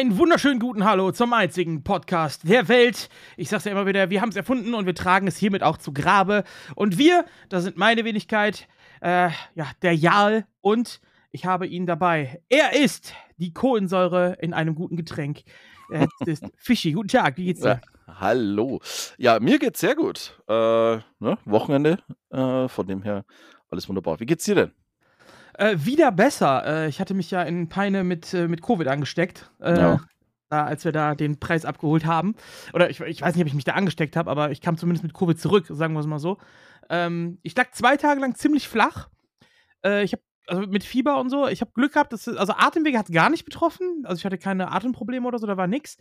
Einen wunderschönen guten Hallo zum einzigen Podcast der Welt. Ich sag's ja immer wieder, wir haben es erfunden und wir tragen es hiermit auch zu Grabe. Und wir, das sind meine Wenigkeit, äh, ja, der Jarl und ich habe ihn dabei. Er ist die Kohlensäure in einem guten Getränk. Es ist Fischi. Guten Tag, wie geht's dir? Ja, hallo. Ja, mir geht's sehr gut. Äh, ne? Wochenende, äh, von dem her alles wunderbar. Wie geht's dir denn? Äh, wieder besser. Äh, ich hatte mich ja in Peine mit, äh, mit Covid angesteckt. Äh, Ja. Da, als wir da den Preis abgeholt haben. Oder ich, ich weiß nicht, ob ich mich da angesteckt habe, aber ich kam zumindest mit Covid zurück, sagen wir es mal so. Ähm, ich lag zwei Tage lang ziemlich flach. Äh, ich habe also mit Fieber und so, ich habe Glück gehabt, dass, also Atemwege hat gar nicht betroffen. Also ich hatte keine Atemprobleme oder so, da war nix.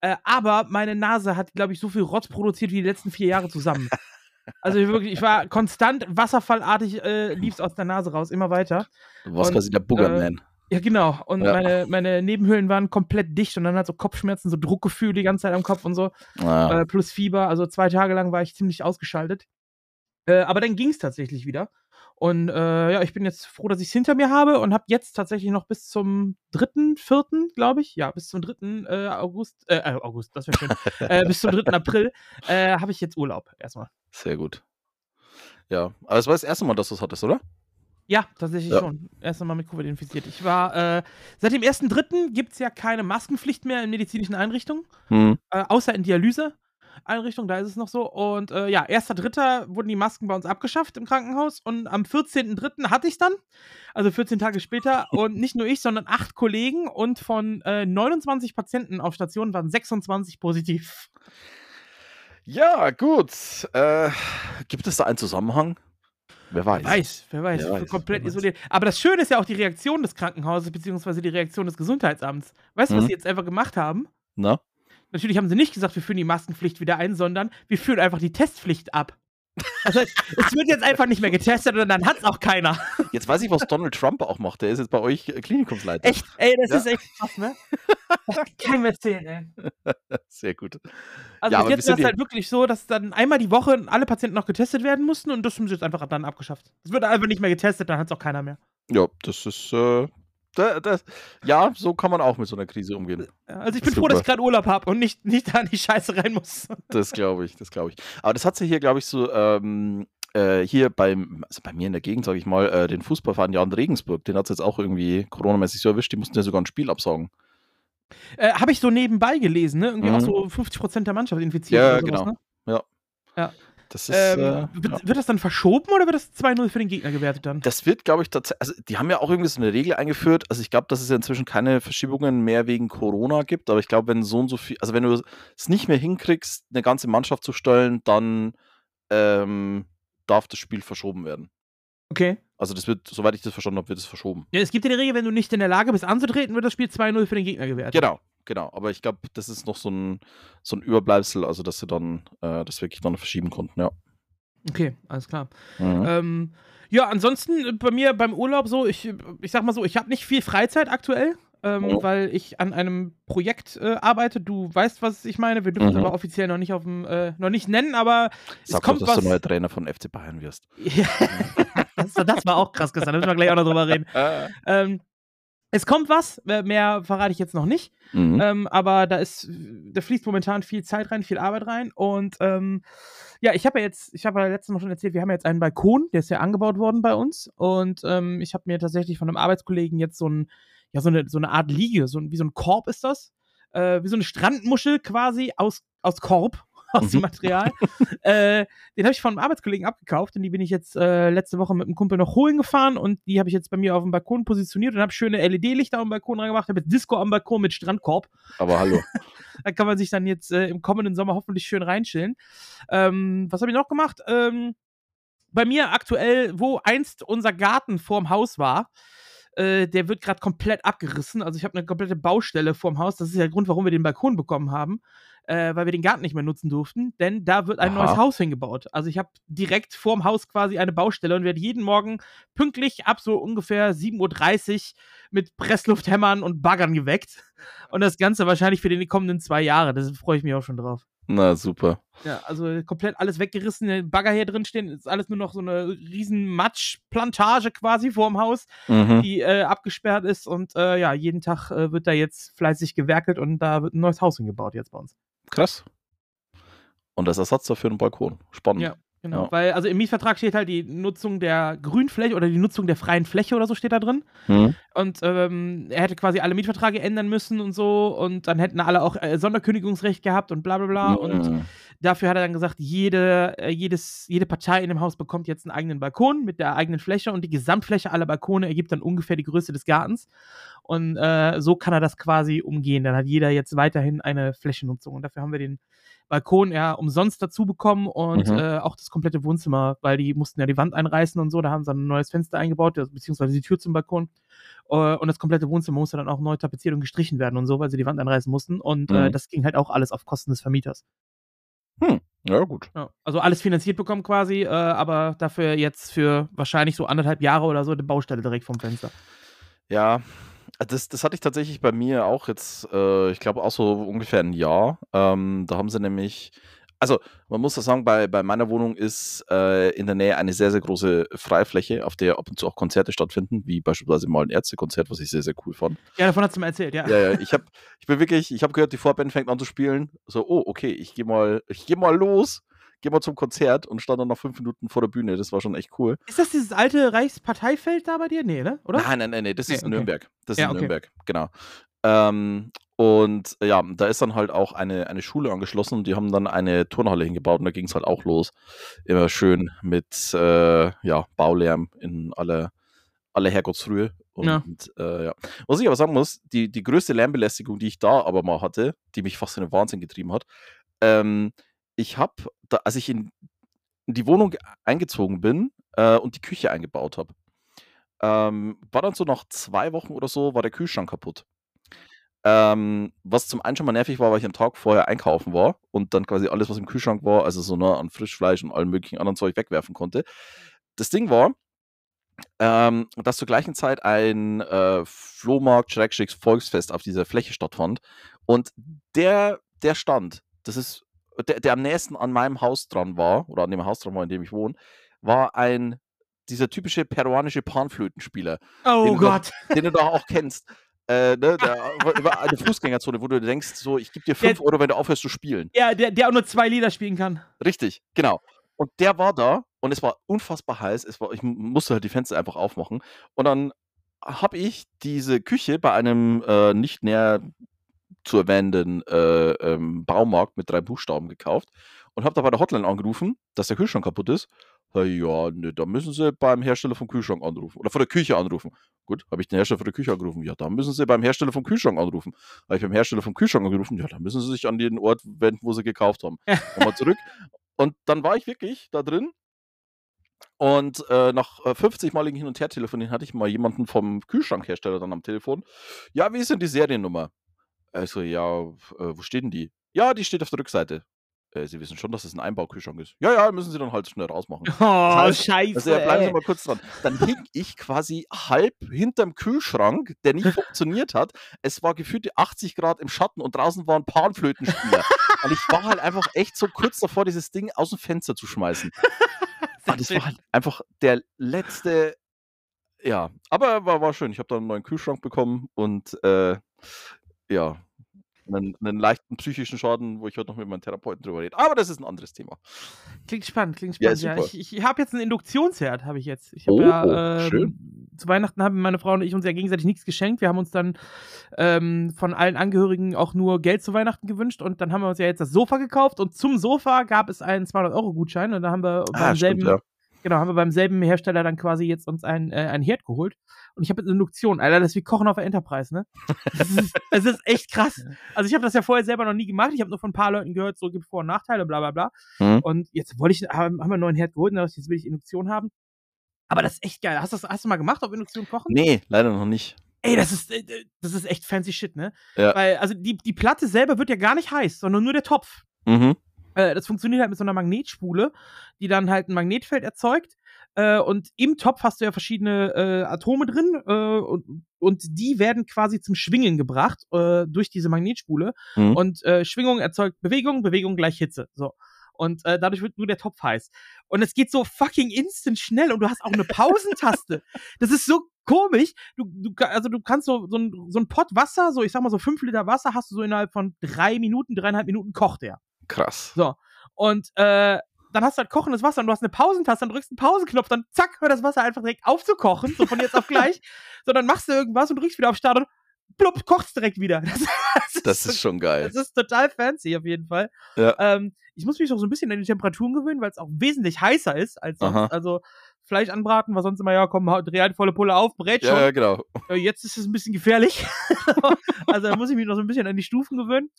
Äh, aber meine Nase hat, glaube ich, so viel Rotz produziert wie die letzten vier Jahre zusammen. Also ich wirklich, ich war konstant wasserfallartig, äh, lief es aus der Nase raus, immer weiter. Du warst Und, quasi der Boogerman. Ja, genau. Und Ja. meine, meine Nebenhöhlen waren komplett dicht und dann hat so Kopfschmerzen, so Druckgefühl die ganze Zeit am Kopf und so. Ah, Äh, plus Fieber. Also zwei Tage lang war ich ziemlich ausgeschaltet. Äh, aber dann ging es tatsächlich wieder. Und äh, ja, ich bin jetzt froh, dass ich es hinter mir habe und habe jetzt tatsächlich noch bis zum 3., 4., glaube ich, ja, bis zum 3. Äh, August, äh, äh, August, das wäre schön, äh, bis zum 3. April äh, habe ich jetzt Urlaub erstmal. Sehr gut. Ja, aber es war das erste Mal, dass du es hattest, oder? Ja, tatsächlich Ja. schon. Erst einmal mit Covid infiziert. Ich war, äh, seit dem 1.3. gibt es ja keine Maskenpflicht mehr in medizinischen Einrichtungen, Hm. äh, außer in Dialyse-Einrichtungen, da ist es noch so. Und äh, ja, 1.3. wurden die Masken bei uns abgeschafft im Krankenhaus und am 14.3. hatte ich es dann, also 14 Tage später. und nicht nur ich, sondern acht Kollegen und von äh, 29 Patienten auf Station waren 26 positiv. Ja, gut. Äh, gibt es da einen Zusammenhang? Wer weiß. Wer weiß, wer weiß, Wer weiß, komplett wer weiß. isoliert. Aber das Schöne ist ja auch die Reaktion des Krankenhauses, beziehungsweise die Reaktion des Gesundheitsamts. Weißt du, was Mhm. sie jetzt einfach gemacht haben? Na? Natürlich haben sie nicht gesagt, wir führen die Maskenpflicht wieder ein, sondern wir führen einfach die Testpflicht ab. Also, es wird jetzt einfach nicht mehr getestet und dann hat es auch keiner. Jetzt weiß ich, was Donald Trump auch macht. Der ist jetzt bei euch äh, Klinikumsleiter. Echt, ey, das Ja. ist echt krass, ne? Das kann keinem erzählen, ey. Sehr gut. Also, Ja, jetzt ist das halt wirklich so, dass dann einmal die Woche alle Patienten noch getestet werden mussten und das haben sie jetzt einfach dann abgeschafft. Es wird einfach nicht mehr getestet, dann hat es auch keiner mehr. Ja, das ist. Äh, da, das, ja, so kann man auch mit so einer Krise umgehen. Ja, Also, ich bin froh, dass ich Super. gerade Urlaub habe und nicht, nicht da in die Scheiße rein muss. Das glaube ich, das glaube ich. Aber das hat sie hier, glaube ich, so ähm, äh, hier beim, also bei mir in der Gegend, sage ich mal, äh, den Fußballverein Jan Regensburg, den hat es jetzt auch irgendwie coronamäßig so erwischt, die mussten ja sogar ein Spiel absagen. Äh, habe ich so nebenbei gelesen, ne? Irgendwie Mhm. auch so 50% der Mannschaft infiziert. Ja, sowas, genau. Ne? Das ist. Ähm, äh, wird, ja. wird das dann verschoben oder wird das 2-0 für den Gegner gewertet dann? Das wird, glaube ich, tatsächlich, also die haben ja auch irgendwie so eine Regel eingeführt. Also ich glaube, dass es ja inzwischen keine Verschiebungen mehr wegen Corona gibt, aber ich glaube, wenn so und so viel, also wenn du es nicht mehr hinkriegst, eine ganze Mannschaft zu stellen, dann ähm, darf das Spiel verschoben werden. Okay. Also das wird, soweit ich das verstanden habe, wird es verschoben. Ja, es gibt ja die Regel, wenn du nicht in der Lage bist anzutreten, wird das Spiel 2-0 für den Gegner gewertet. Genau, genau. Aber ich glaube, das ist noch so ein, so ein Überbleibsel, also dass sie dann äh, das wirklich dann verschieben konnten, ja. Okay, alles klar. Mhm. Ähm, ja, ansonsten bei mir beim Urlaub so, ich, ich sag mal so, ich habe nicht viel Freizeit aktuell, ähm, Oh. weil ich an einem Projekt äh, arbeite. Du weißt, was ich meine. Wir dürfen es Mhm. aber offiziell noch nicht auf dem, äh, noch nicht nennen, aber es Sag kommt doch, dass was. du neuer Trainer von FC Bayern wirst. Ja, das, war- das war auch krass gestern, da müssen wir gleich auch noch drüber reden. Äh. Ähm, es kommt was, mehr- mehr verrate ich jetzt noch nicht. Mhm. Ähm, aber da ist, da fließt momentan viel Zeit rein, viel Arbeit rein. Und ähm, ja, ich habe ja jetzt, ich habe ja letztens noch schon erzählt, wir haben ja jetzt einen Balkon, der ist ja angebaut worden bei uns. Und ähm, ich habe mir tatsächlich von einem Arbeitskollegen jetzt so ein, ja, so eine, so eine Art Liege, so ein, wie so ein Korb ist das. Äh, wie so eine Strandmuschel quasi aus, aus Korb, aus dem Mhm. Material. äh, den habe ich von einem Arbeitskollegen abgekauft und die bin ich jetzt äh, letzte Woche mit einem Kumpel noch holen gefahren und die habe ich jetzt bei mir auf dem Balkon positioniert und habe schöne LED-Lichter am Balkon reingemacht, habe jetzt Disco am Balkon mit Strandkorb. Aber hallo. Da kann man sich dann jetzt äh, im kommenden Sommer hoffentlich schön reinchillen. Ähm, was habe ich noch gemacht? Ähm, bei mir aktuell, wo einst unser Garten vorm Haus war, äh, der wird gerade komplett abgerissen. Also ich habe eine komplette Baustelle vorm Haus. Das ist ja der Grund, warum wir den Balkon bekommen haben, äh, weil wir den Garten nicht mehr nutzen durften. Denn da wird ein Aha. neues Haus hingebaut. Also ich habe direkt vorm Haus quasi eine Baustelle und werde jeden Morgen pünktlich ab so ungefähr 7.30 Uhr mit Presslufthämmern und Baggern geweckt. Und das Ganze wahrscheinlich für die kommenden zwei Jahre. Da freue ich mich auch schon drauf. Na, super. Ja, also komplett alles weggerissen, der Bagger hier drin stehen, ist alles nur noch so eine riesen Matschplantage quasi vorm Haus, Mhm. die äh, abgesperrt ist und äh, ja, jeden Tag äh, wird da jetzt fleißig gewerkelt und da wird ein neues Haus hingebaut jetzt bei uns. Krass. Und das Ersatz dafür ein Balkon. Spannend. Ja. Genau, Ja. weil also im Mietvertrag steht halt die Nutzung der Grünfläche oder die Nutzung der freien Fläche oder so steht da drin. Mhm. Und ähm, er hätte quasi alle Mietverträge ändern müssen und so und dann hätten alle auch äh, Sonderkündigungsrecht gehabt und bla bla bla. Und Mhm. dafür hat er dann gesagt, jede, äh, jedes, jede Partei in dem Haus bekommt jetzt einen eigenen Balkon mit der eigenen Fläche und die Gesamtfläche aller Balkone ergibt dann ungefähr die Größe des Gartens. Und äh, so kann er das quasi umgehen. Dann hat jeder jetzt weiterhin eine Flächennutzung. Und dafür haben wir den Balkon ja umsonst dazu bekommen und Mhm. äh, auch das komplette Wohnzimmer, weil die mussten ja die Wand einreißen und so. Da haben sie dann ein neues Fenster eingebaut, beziehungsweise die Tür zum Balkon. Äh, und das komplette Wohnzimmer musste dann auch neu tapeziert und gestrichen werden und so, weil sie die Wand einreißen mussten. Und äh, Mhm. das ging halt auch alles auf Kosten des Vermieters. Ja, gut. Ja, also alles finanziert bekommen quasi, äh, aber dafür jetzt für wahrscheinlich so anderthalb Jahre oder so eine Baustelle direkt vom Fenster. Ja, das, das hatte ich tatsächlich bei mir auch jetzt, äh, ich glaube auch so ungefähr ein Jahr. Ähm, da haben sie nämlich, also man muss das sagen, bei, bei meiner Wohnung ist äh, in der Nähe eine sehr, sehr große Freifläche, auf der ab und zu auch Konzerte stattfinden, wie beispielsweise mal ein Ärztekonzert, was ich sehr, sehr cool fand. Ja, davon hat sie mir erzählt, ja. Ja, ja, ich habe, ich bin wirklich, ich habe gehört, die Vorband fängt an zu spielen. So, oh, okay, ich gehe mal, ich gehe mal los, gehe mal zum Konzert und stand dann noch fünf Minuten vor der Bühne. Das war schon echt cool. Ist das dieses alte Reichsparteifeld da bei dir? Nee, ne? Oder? Nein, nein, nein, nein, das Nee, ist okay. Nürnberg. Das ist Ja, in okay. Nürnberg, genau. Ähm, und ja, da ist dann halt auch eine, eine Schule angeschlossen und die haben dann eine Turnhalle hingebaut und da ging es halt auch los. Immer schön mit äh, ja, Baulärm in aller, aller Herrgottsfrühe. Und Ja. äh, ja. Was ich aber sagen muss, die, die größte Lärmbelästigung, die ich da aber mal hatte, die mich fast in den Wahnsinn getrieben hat, ähm, ich habe, als ich in, die Wohnung eingezogen bin äh, und die Küche eingebaut habe, ähm, war dann so nach zwei Wochen oder so, war der Kühlschrank kaputt. Ähm, was zum einen schon mal nervig war, weil ich am Tag vorher einkaufen war und dann quasi alles, was im Kühlschrank war, also so ne, an Frischfleisch und allem möglichen anderen Zeug wegwerfen konnte. Das Ding war, ähm, dass zur gleichen Zeit ein äh, Flohmarkt, Volksfest auf dieser Fläche stattfand. Und der, der Stand, das ist, der, der am nächsten an meinem Haus dran war, oder an dem Haus dran war, in dem ich wohne, war ein, dieser typische peruanische Panflötenspieler, Oh den du Gott. den du doch auch kennst. Äh, ne, der, über eine Fußgängerzone, wo du denkst, so, ich gebe dir 5 Der- Euro, wenn du aufhörst zu spielen. Ja, der, der auch nur zwei Lieder spielen kann. Richtig, genau. Und der war da und es war unfassbar heiß. Es war, ich musste halt die Fenster einfach aufmachen. Und dann habe ich diese Küche bei einem äh, nicht näher zu erwähnenden äh, ähm, Baumarkt mit drei Buchstaben gekauft und habe da bei der Hotline angerufen, dass der Kühlschrank kaputt ist. Ja, ne, da müssen Sie beim Hersteller vom Kühlschrank anrufen oder von der Küche anrufen. Gut, habe ich den Hersteller von der Küche angerufen. Ja, da müssen Sie beim Hersteller vom Kühlschrank anrufen. Habe ich beim Hersteller vom Kühlschrank angerufen. Ja, da müssen Sie sich an den Ort wenden, wo Sie gekauft haben. Nochmal zurück. Und dann war ich wirklich da drin. Und äh, nach äh, 50-maligen Hin- und Her-Telefonieren hatte ich mal jemanden vom Kühlschrankhersteller dann am Telefon. Ja, wie ist denn die Seriennummer? Also, ja, äh, wo steht denn die? Ja, die steht auf der Rückseite. Äh, Sie wissen schon, dass es ein Einbaukühlschrank ist. Ja, ja, müssen Sie dann halt schnell rausmachen. Oh, heißt, scheiße. Also, ja, bleiben Sie mal kurz dran. Dann hing ich quasi halb hinterm Kühlschrank, der nicht funktioniert hat. Es war gefühlte 80 Grad im Schatten und draußen waren Panflötenspieler. und ich war halt einfach echt so kurz davor, dieses Ding aus dem Fenster zu schmeißen. Und das schön. war halt einfach der letzte. Ja, aber war, war schön. Ich habe dann einen neuen Kühlschrank bekommen und äh, ja, einen, einen leichten psychischen Schaden, wo ich heute noch mit meinem Therapeuten drüber rede. Aber das ist ein anderes Thema. Klingt spannend, klingt Ja, spannend. Ja, super. ich ich habe jetzt einen Induktionsherd, habe ich jetzt. Ich habe Oh, ja ähm, schön. zu Weihnachten haben meine Frau und ich uns ja gegenseitig nichts geschenkt. Wir haben uns dann ähm, von allen Angehörigen auch nur Geld zu Weihnachten gewünscht und dann haben wir uns ja jetzt das Sofa gekauft und zum Sofa gab es einen 200 Euro Gutschein und da haben wir beim Ah, stimmt, selben ja. Genau haben wir beim selben Hersteller dann quasi jetzt uns ein äh, ein Herd geholt und ich habe jetzt eine Induktion. Alter, das ist wie Kochen auf der Enterprise, ne? Das ist, das ist echt krass. Also ich habe das ja vorher selber noch nie gemacht. Ich habe nur von ein paar Leuten gehört, so gibt Vor- und Nachteile, bla bla bla. Mhm. Und jetzt wollte ich, haben, haben wir einen neuen Herd geholt, und ich, jetzt will ich Induktion haben. Aber das ist echt geil. Hast du das hast du mal gemacht auf Induktion kochen? Nee, leider noch nicht. Ey, das ist, äh, das ist echt fancy shit, ne? Ja. Weil, also die, die Platte selber wird ja gar nicht heiß, sondern nur der Topf. Mhm. Äh, das funktioniert halt mit so einer Magnetspule, die dann halt ein Magnetfeld erzeugt. Äh, und im Topf hast du ja verschiedene äh, Atome drin äh, und, und die werden quasi zum Schwingen gebracht äh, durch diese Magnetspule. Mhm. Und Schwingung erzeugt Bewegung, Bewegung gleich Hitze. So. Und äh, dadurch wird nur der Topf heiß. Und es geht so fucking instant schnell und du hast auch eine Pausentaste. das ist so komisch. Du, du, also du kannst so, so ein, so ein Pott Wasser, so ich sag mal so fünf Liter Wasser, hast du so innerhalb von drei Minuten, dreieinhalb Minuten kocht der. Krass. So. Und äh, dann hast du halt kochendes Wasser und du hast eine Pausentaste, dann drückst einen Pausenknopf, dann zack, hört das Wasser einfach direkt auf zu kochen, so von jetzt auf gleich. So, dann machst du irgendwas und drückst wieder auf Start und plupp, kocht's direkt wieder. Das, Das ist schon geil. das ist total fancy auf jeden Fall. Ja. Ähm, ich muss mich auch so ein bisschen an die Temperaturen gewöhnen, weil es auch wesentlich heißer ist als sonst. Aha. Also Fleisch anbraten war sonst immer, ja, komm, dreh halt volle Pulle auf, brät schon. Ja, genau. Äh, jetzt ist es ein bisschen gefährlich. also da muss ich mich noch so ein bisschen an die Stufen gewöhnen.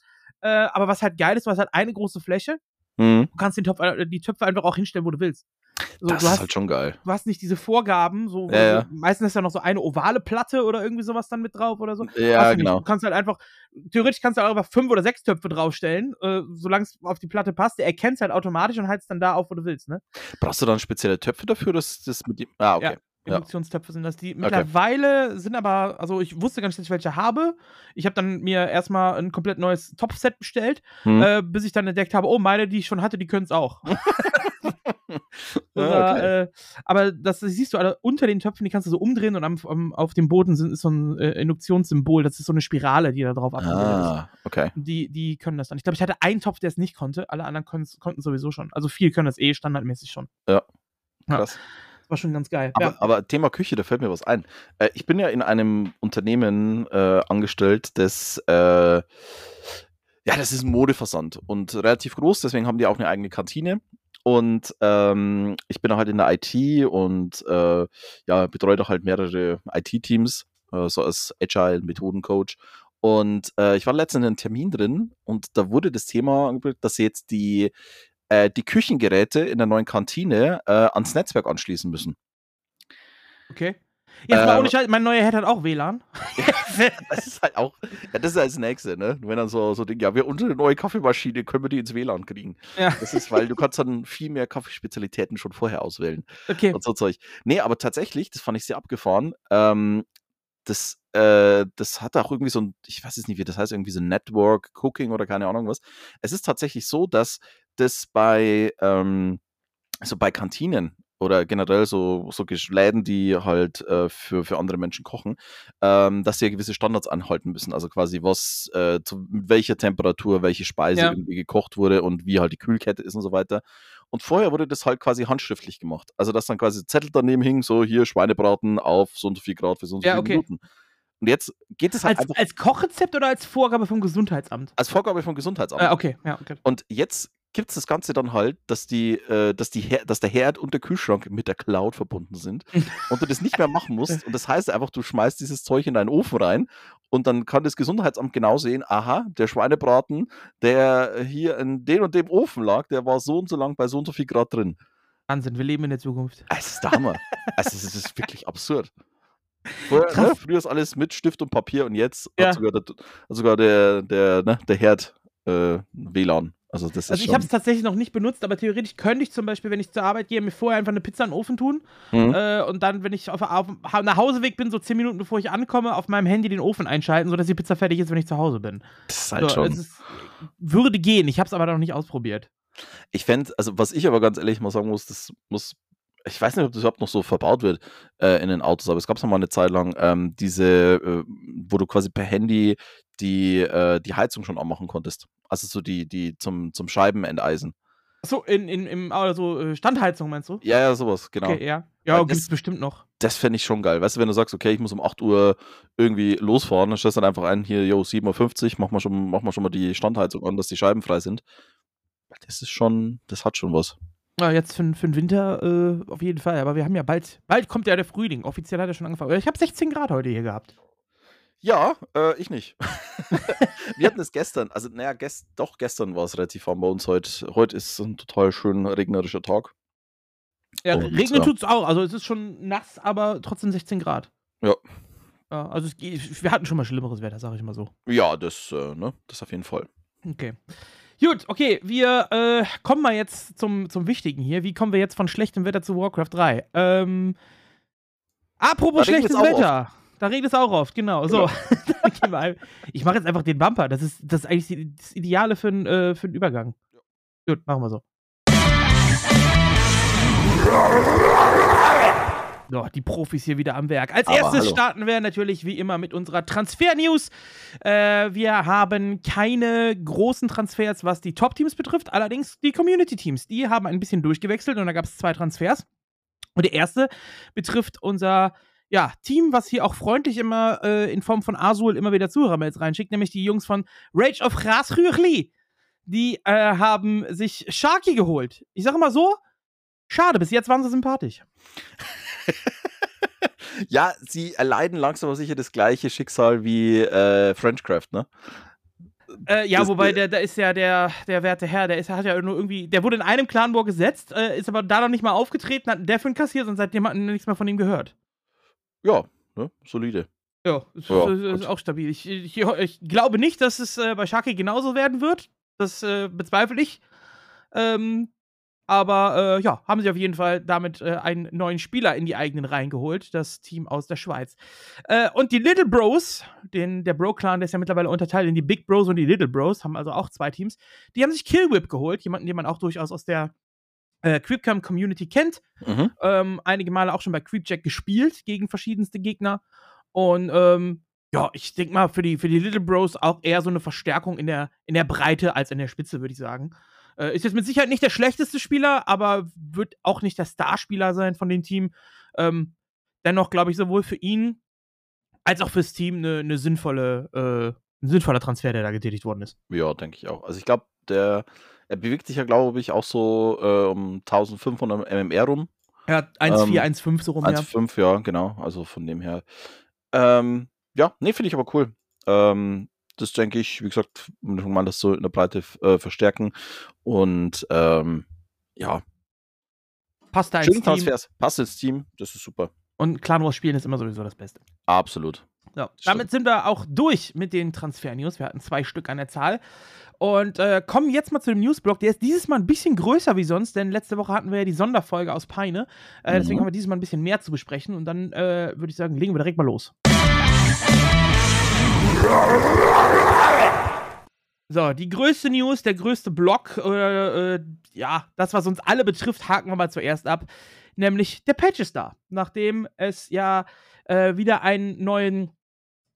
Äh, aber was halt geil ist, hast halt eine große Fläche. Mhm. Du kannst den Topf, die Töpfe einfach auch hinstellen, wo du willst. So, Das ist hast, halt schon geil. du hast nicht diese Vorgaben, so Ja, ja. meistens ist ja noch so eine ovale Platte oder irgendwie sowas dann mit drauf oder so. Ja, du genau. Du kannst halt einfach, theoretisch kannst du auch einfach fünf oder sechs Töpfe draufstellen, äh, solange es auf die Platte passt. Der erkennt es halt automatisch und heizt dann da auf, wo du willst, ne? Brauchst du dann spezielle Töpfe dafür, dass das mit dem. Ah, okay. Ja. Induktionstöpfe sind das. Die mittlerweile sind aber, also ich wusste gar nicht, dass ich welche habe. Ich habe dann mir erstmal ein komplett neues Topfset bestellt, Hm. äh, bis ich dann entdeckt habe, oh, meine, die ich schon hatte, die können es auch. Oder, okay. äh, aber das, das siehst du alle unter den Töpfen, die kannst du so umdrehen und am, am, auf dem Boden sind, ist so ein äh, Induktionssymbol. Das ist so eine Spirale, die da drauf abgebildet ist. Ah, okay. Die, die können das dann. Ich glaube, ich hatte einen Topf, der es nicht konnte. Alle anderen konnten sowieso schon. Also viel können das eh standardmäßig schon. Ja. Krass. Das war schon ganz geil. Aber, ja. aber Thema Küche, da fällt mir was ein. Äh, ich bin ja in einem Unternehmen äh, angestellt, das äh, ja, das ist ein Modeversand und relativ groß, deswegen haben die auch eine eigene Kantine. Und ähm, ich bin halt in der IT und äh, ja, betreue da halt mehrere IT-Teams, äh, so als Agile-Methodencoach. Und äh, ich war letztens in einem Termin drin und da wurde das Thema, angebracht, dass sie jetzt die, äh, die Küchengeräte in der neuen Kantine äh, ans Netzwerk anschließen müssen. Okay. Jetzt mal Äh, ohne Scheiß, mein neuer Head hat auch WLAN. Das ist halt auch, ja, das ist halt das Nächste, ne? Wenn dann so, so Ding, ja, wir unsere neue Kaffeemaschine, können wir die ins WLAN kriegen. ja, Das ist, weil du kannst dann viel mehr Kaffeespezialitäten schon vorher auswählen okay. und so Zeug. Nee, aber tatsächlich, das fand ich sehr abgefahren, ähm, das, äh, das hat auch irgendwie so ein, ich weiß jetzt nicht, wie das heißt, irgendwie so Network Cooking oder keine Ahnung was. Es ist tatsächlich so, dass das bei, ähm, so bei Kantinen oder generell so, so Läden, die halt äh, für, für andere Menschen kochen, ähm, dass sie ja gewisse Standards anhalten müssen. Also quasi, was, äh, zu mit welcher Temperatur, welche Speise Ja. irgendwie gekocht wurde und wie halt die Kühlkette ist und so weiter. Und vorher wurde das halt quasi handschriftlich gemacht. Also, dass dann quasi Zettel daneben hing, so hier Schweinebraten auf so und so viel Grad für so und so Ja, viele okay. Minuten. Und jetzt geht es halt Als, einfach als Kochrezept oder als Vorgabe vom Gesundheitsamt? als Vorgabe vom Gesundheitsamt. Ah, okay, ja, okay. Und jetzt gibt es das Ganze dann halt, dass die, äh, dass die Her dass der Herd und der Kühlschrank mit der Cloud verbunden sind und du das nicht mehr machen musst. Und das heißt einfach, du schmeißt dieses Zeug in deinen Ofen rein und dann kann das Gesundheitsamt genau sehen, aha, der Schweinebraten, der hier in dem und dem Ofen lag, der war so und so lang bei so und so viel Grad drin. Wahnsinn, wir leben in der Zukunft. Es ist der Hammer. also es ist wirklich absurd. Vorher, ne, früher ist alles mit Stift und Papier und jetzt Ja. hat sogar der, sogar der, der, ne, der Herd äh, WLAN. Also das ist Also ich habe es tatsächlich noch nicht benutzt, aber theoretisch könnte ich zum Beispiel, wenn ich zur Arbeit gehe, mir vorher einfach eine Pizza in den Ofen tun Mhm. äh, und dann, wenn ich auf, auf nach Hauseweg bin, so 10 Minuten bevor ich ankomme, auf meinem Handy den Ofen einschalten, sodass die Pizza fertig ist, wenn ich zu Hause bin. das ist halt so, schon. ist, würde gehen, ich habe es aber noch nicht ausprobiert. Ich fände, also was ich aber ganz ehrlich mal sagen muss, das muss, ich weiß nicht, ob das überhaupt noch so verbaut wird äh, in den Autos, aber es gab es noch mal eine Zeit lang, ähm, diese, äh, wo du quasi per Handy die, äh, die Heizung schon anmachen konntest. Also so die, die zum, zum Scheiben enteisen. Achso, in, in, im, also äh, Standheizung meinst du? Ja, ja, sowas, genau. Okay, ja. Ja, gibt's das- bestimmt noch. Das fände ich schon geil. Weißt du, wenn du sagst, okay, ich muss um 8 Uhr irgendwie losfahren, dann stellst du dann einfach ein, hier, yo, 7.50 Uhr, mach mal, schon, mach mal schon mal die Standheizung an, dass die Scheiben frei sind. Das ist schon, das hat schon was. Ja, jetzt für, für den Winter äh, auf jeden Fall. Aber wir haben ja bald, bald kommt ja der Frühling. Offiziell hat er schon angefangen. Ich habe 16 Grad heute hier gehabt. Ja, äh, ich nicht. Wir hatten es gestern, also naja, gest, doch gestern war es relativ warm bei uns heute. Heute ist ein total schön regnerischer Tag. Ja, Und, regnen ja. tut's auch. Also es ist schon nass, aber trotzdem 16 Grad. Ja. Ja, also es wir hatten schon mal schlimmeres Wetter, sag ich mal so. Ja, das, äh, ne, das auf jeden Fall. Okay. Gut, okay, wir äh, kommen mal jetzt zum, zum Wichtigen hier. Wie kommen wir jetzt von schlechtem Wetter zu Warcraft 3? Ähm, apropos schlechtes Wetter. Oft. Da regnet es auch oft, genau. So. Genau. ich mache jetzt einfach den Bumper. Das ist, das ist eigentlich das Ideale für, äh, für einen Übergang. Gut, machen wir so. So, die Profis hier wieder am Werk. Als Aber erstes hallo. starten wir natürlich wie immer mit unserer Transfer-News. Äh, wir haben keine großen Transfers, was die Top-Teams betrifft. Allerdings die Community-Teams, die haben ein bisschen durchgewechselt und da gab es zwei Transfers. Und der erste betrifft unser ja, Team, was hier auch freundlich immer äh, in Form von Azul immer wieder Zuhörermails reinschickt, nämlich die Jungs von Rage of Grasrüchli. Die äh, haben sich Sharky geholt. Ich sage mal so, schade, bis jetzt waren sie sympathisch. ja, sie erleiden langsam aber sicher das gleiche Schicksal wie äh, Frenchcraft, ne? Äh, ja, das, wobei der, da ist ja der, der werte Herr, der ist, hat ja nur irgendwie, der wurde in einem Clanbohr gesetzt, äh, ist aber da noch nicht mal aufgetreten, hat einen Deafen kassiert und seitdem hat man nichts mehr von ihm gehört. Ja, ne? solide. Ja, ist, ja, ist, auch stabil. Ich, ich, ich, glaube nicht, dass es äh, bei Shaki genauso werden wird. Das äh, bezweifle ich. Ähm, aber äh, ja, haben sie auf jeden Fall damit äh, einen neuen Spieler in die eigenen Reihen geholt, das Team aus der Schweiz. Äh, und die Little Bros, den, der Bro-Clan, der ist ja mittlerweile unterteilt in die Big Bros und die Little Bros, haben also auch zwei Teams. Die haben sich Killwhip geholt, jemanden, den man auch durchaus aus der äh, Creepcam Community kennt. Mhm. Ähm, einige Male auch schon bei Creepjack gespielt gegen verschiedenste Gegner. Und ähm, ja, ich denke mal, für die, für die Little Bros auch eher so eine Verstärkung in der, in der Breite als in der Spitze, würde ich sagen. Äh, ist jetzt mit Sicherheit nicht der schlechteste Spieler, aber wird auch nicht der Starspieler sein von dem Team. Ähm, dennoch glaube ich, sowohl für ihn als auch fürs Team eine, eine sinnvolle, äh, ein sinnvoller Transfer, der da getätigt worden ist. Ja, denke ich auch. Also ich glaube, der er bewegt sich ja, glaube ich, auch so äh, um 1500 mmR rum. Ja, 1,4, ähm, 1,5 so rum, 1,5, ja. ja, genau. Also von dem her. Ähm, ja, nee, finde ich aber cool. Ähm, das denke ich, wie gesagt, man das so in der Breite äh, verstärken. Und ähm, ja. Passt da ins Team. Transfers, passt ins Team, das ist super. Und Clan Wars spielen ist immer sowieso das Beste. Absolut. So, damit sind wir auch durch mit den Transfer-News. Wir hatten zwei Stück an der Zahl. Und äh, kommen jetzt mal zu dem Newsblock. Der ist dieses Mal ein bisschen größer wie sonst, denn letzte Woche hatten wir ja die Sonderfolge aus Peine. Äh, mhm. Deswegen haben wir dieses Mal ein bisschen mehr zu besprechen. Und dann äh, würde ich sagen, legen wir direkt mal los. So, die größte News, der größte Block, oder äh, ja, das, was uns alle betrifft, haken wir mal zuerst ab. Nämlich der Patch ist da. Nachdem es ja äh, wieder einen neuen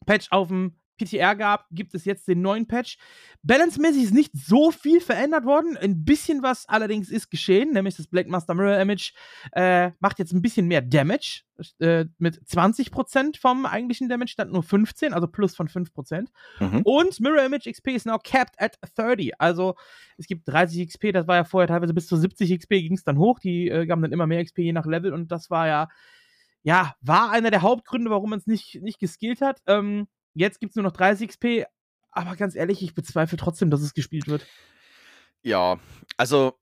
Patch auf dem PTR gab, gibt es jetzt den neuen Patch. Balance-mäßig ist nicht so viel verändert worden. Ein bisschen was allerdings ist geschehen, nämlich das Blade Master Mirror Image äh, macht jetzt ein bisschen mehr Damage. Äh, mit 20% vom eigentlichen Damage stand nur 15, also plus von 5%. Mhm. Und Mirror Image XP ist now capped at 30. Also es gibt 30 XP, das war ja vorher teilweise bis zu 70 XP, ging es dann hoch. Die äh, gaben dann immer mehr XP je nach Level und das war ja, ja, war einer der Hauptgründe, warum man es nicht, nicht geskillt hat. Ähm, Jetzt gibt es nur noch 30 XP, aber ganz ehrlich, ich bezweifle trotzdem, dass es gespielt wird. Ja, also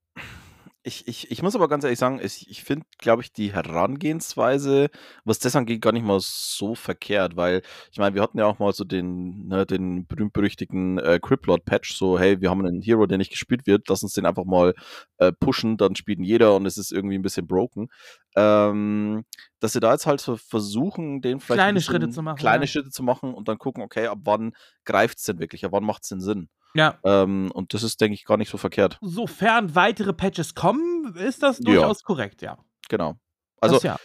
ich, ich, ich muss aber ganz ehrlich sagen, ich, ich finde, glaube ich, die Herangehensweise, was das angeht, gar nicht mal so verkehrt, weil ich meine, wir hatten ja auch mal so den, ne, den berühmt-berüchtigten äh, Criplord-Patch, so, hey, wir haben einen Hero, der nicht gespielt wird, lass uns den einfach mal äh, pushen, dann spielt ihn jeder und es ist irgendwie ein bisschen broken. Ähm, dass sie da jetzt halt so versuchen, den vielleicht kleine Schritte zu machen. Kleine ja. Schritte zu machen und dann gucken, okay, ab wann greift es denn wirklich, ab wann macht es denn Sinn? Ja. Ähm, und das ist, denke ich, gar nicht so verkehrt. Sofern weitere Patches kommen, ist das durchaus ja. korrekt, ja. Genau. Also, das, ja.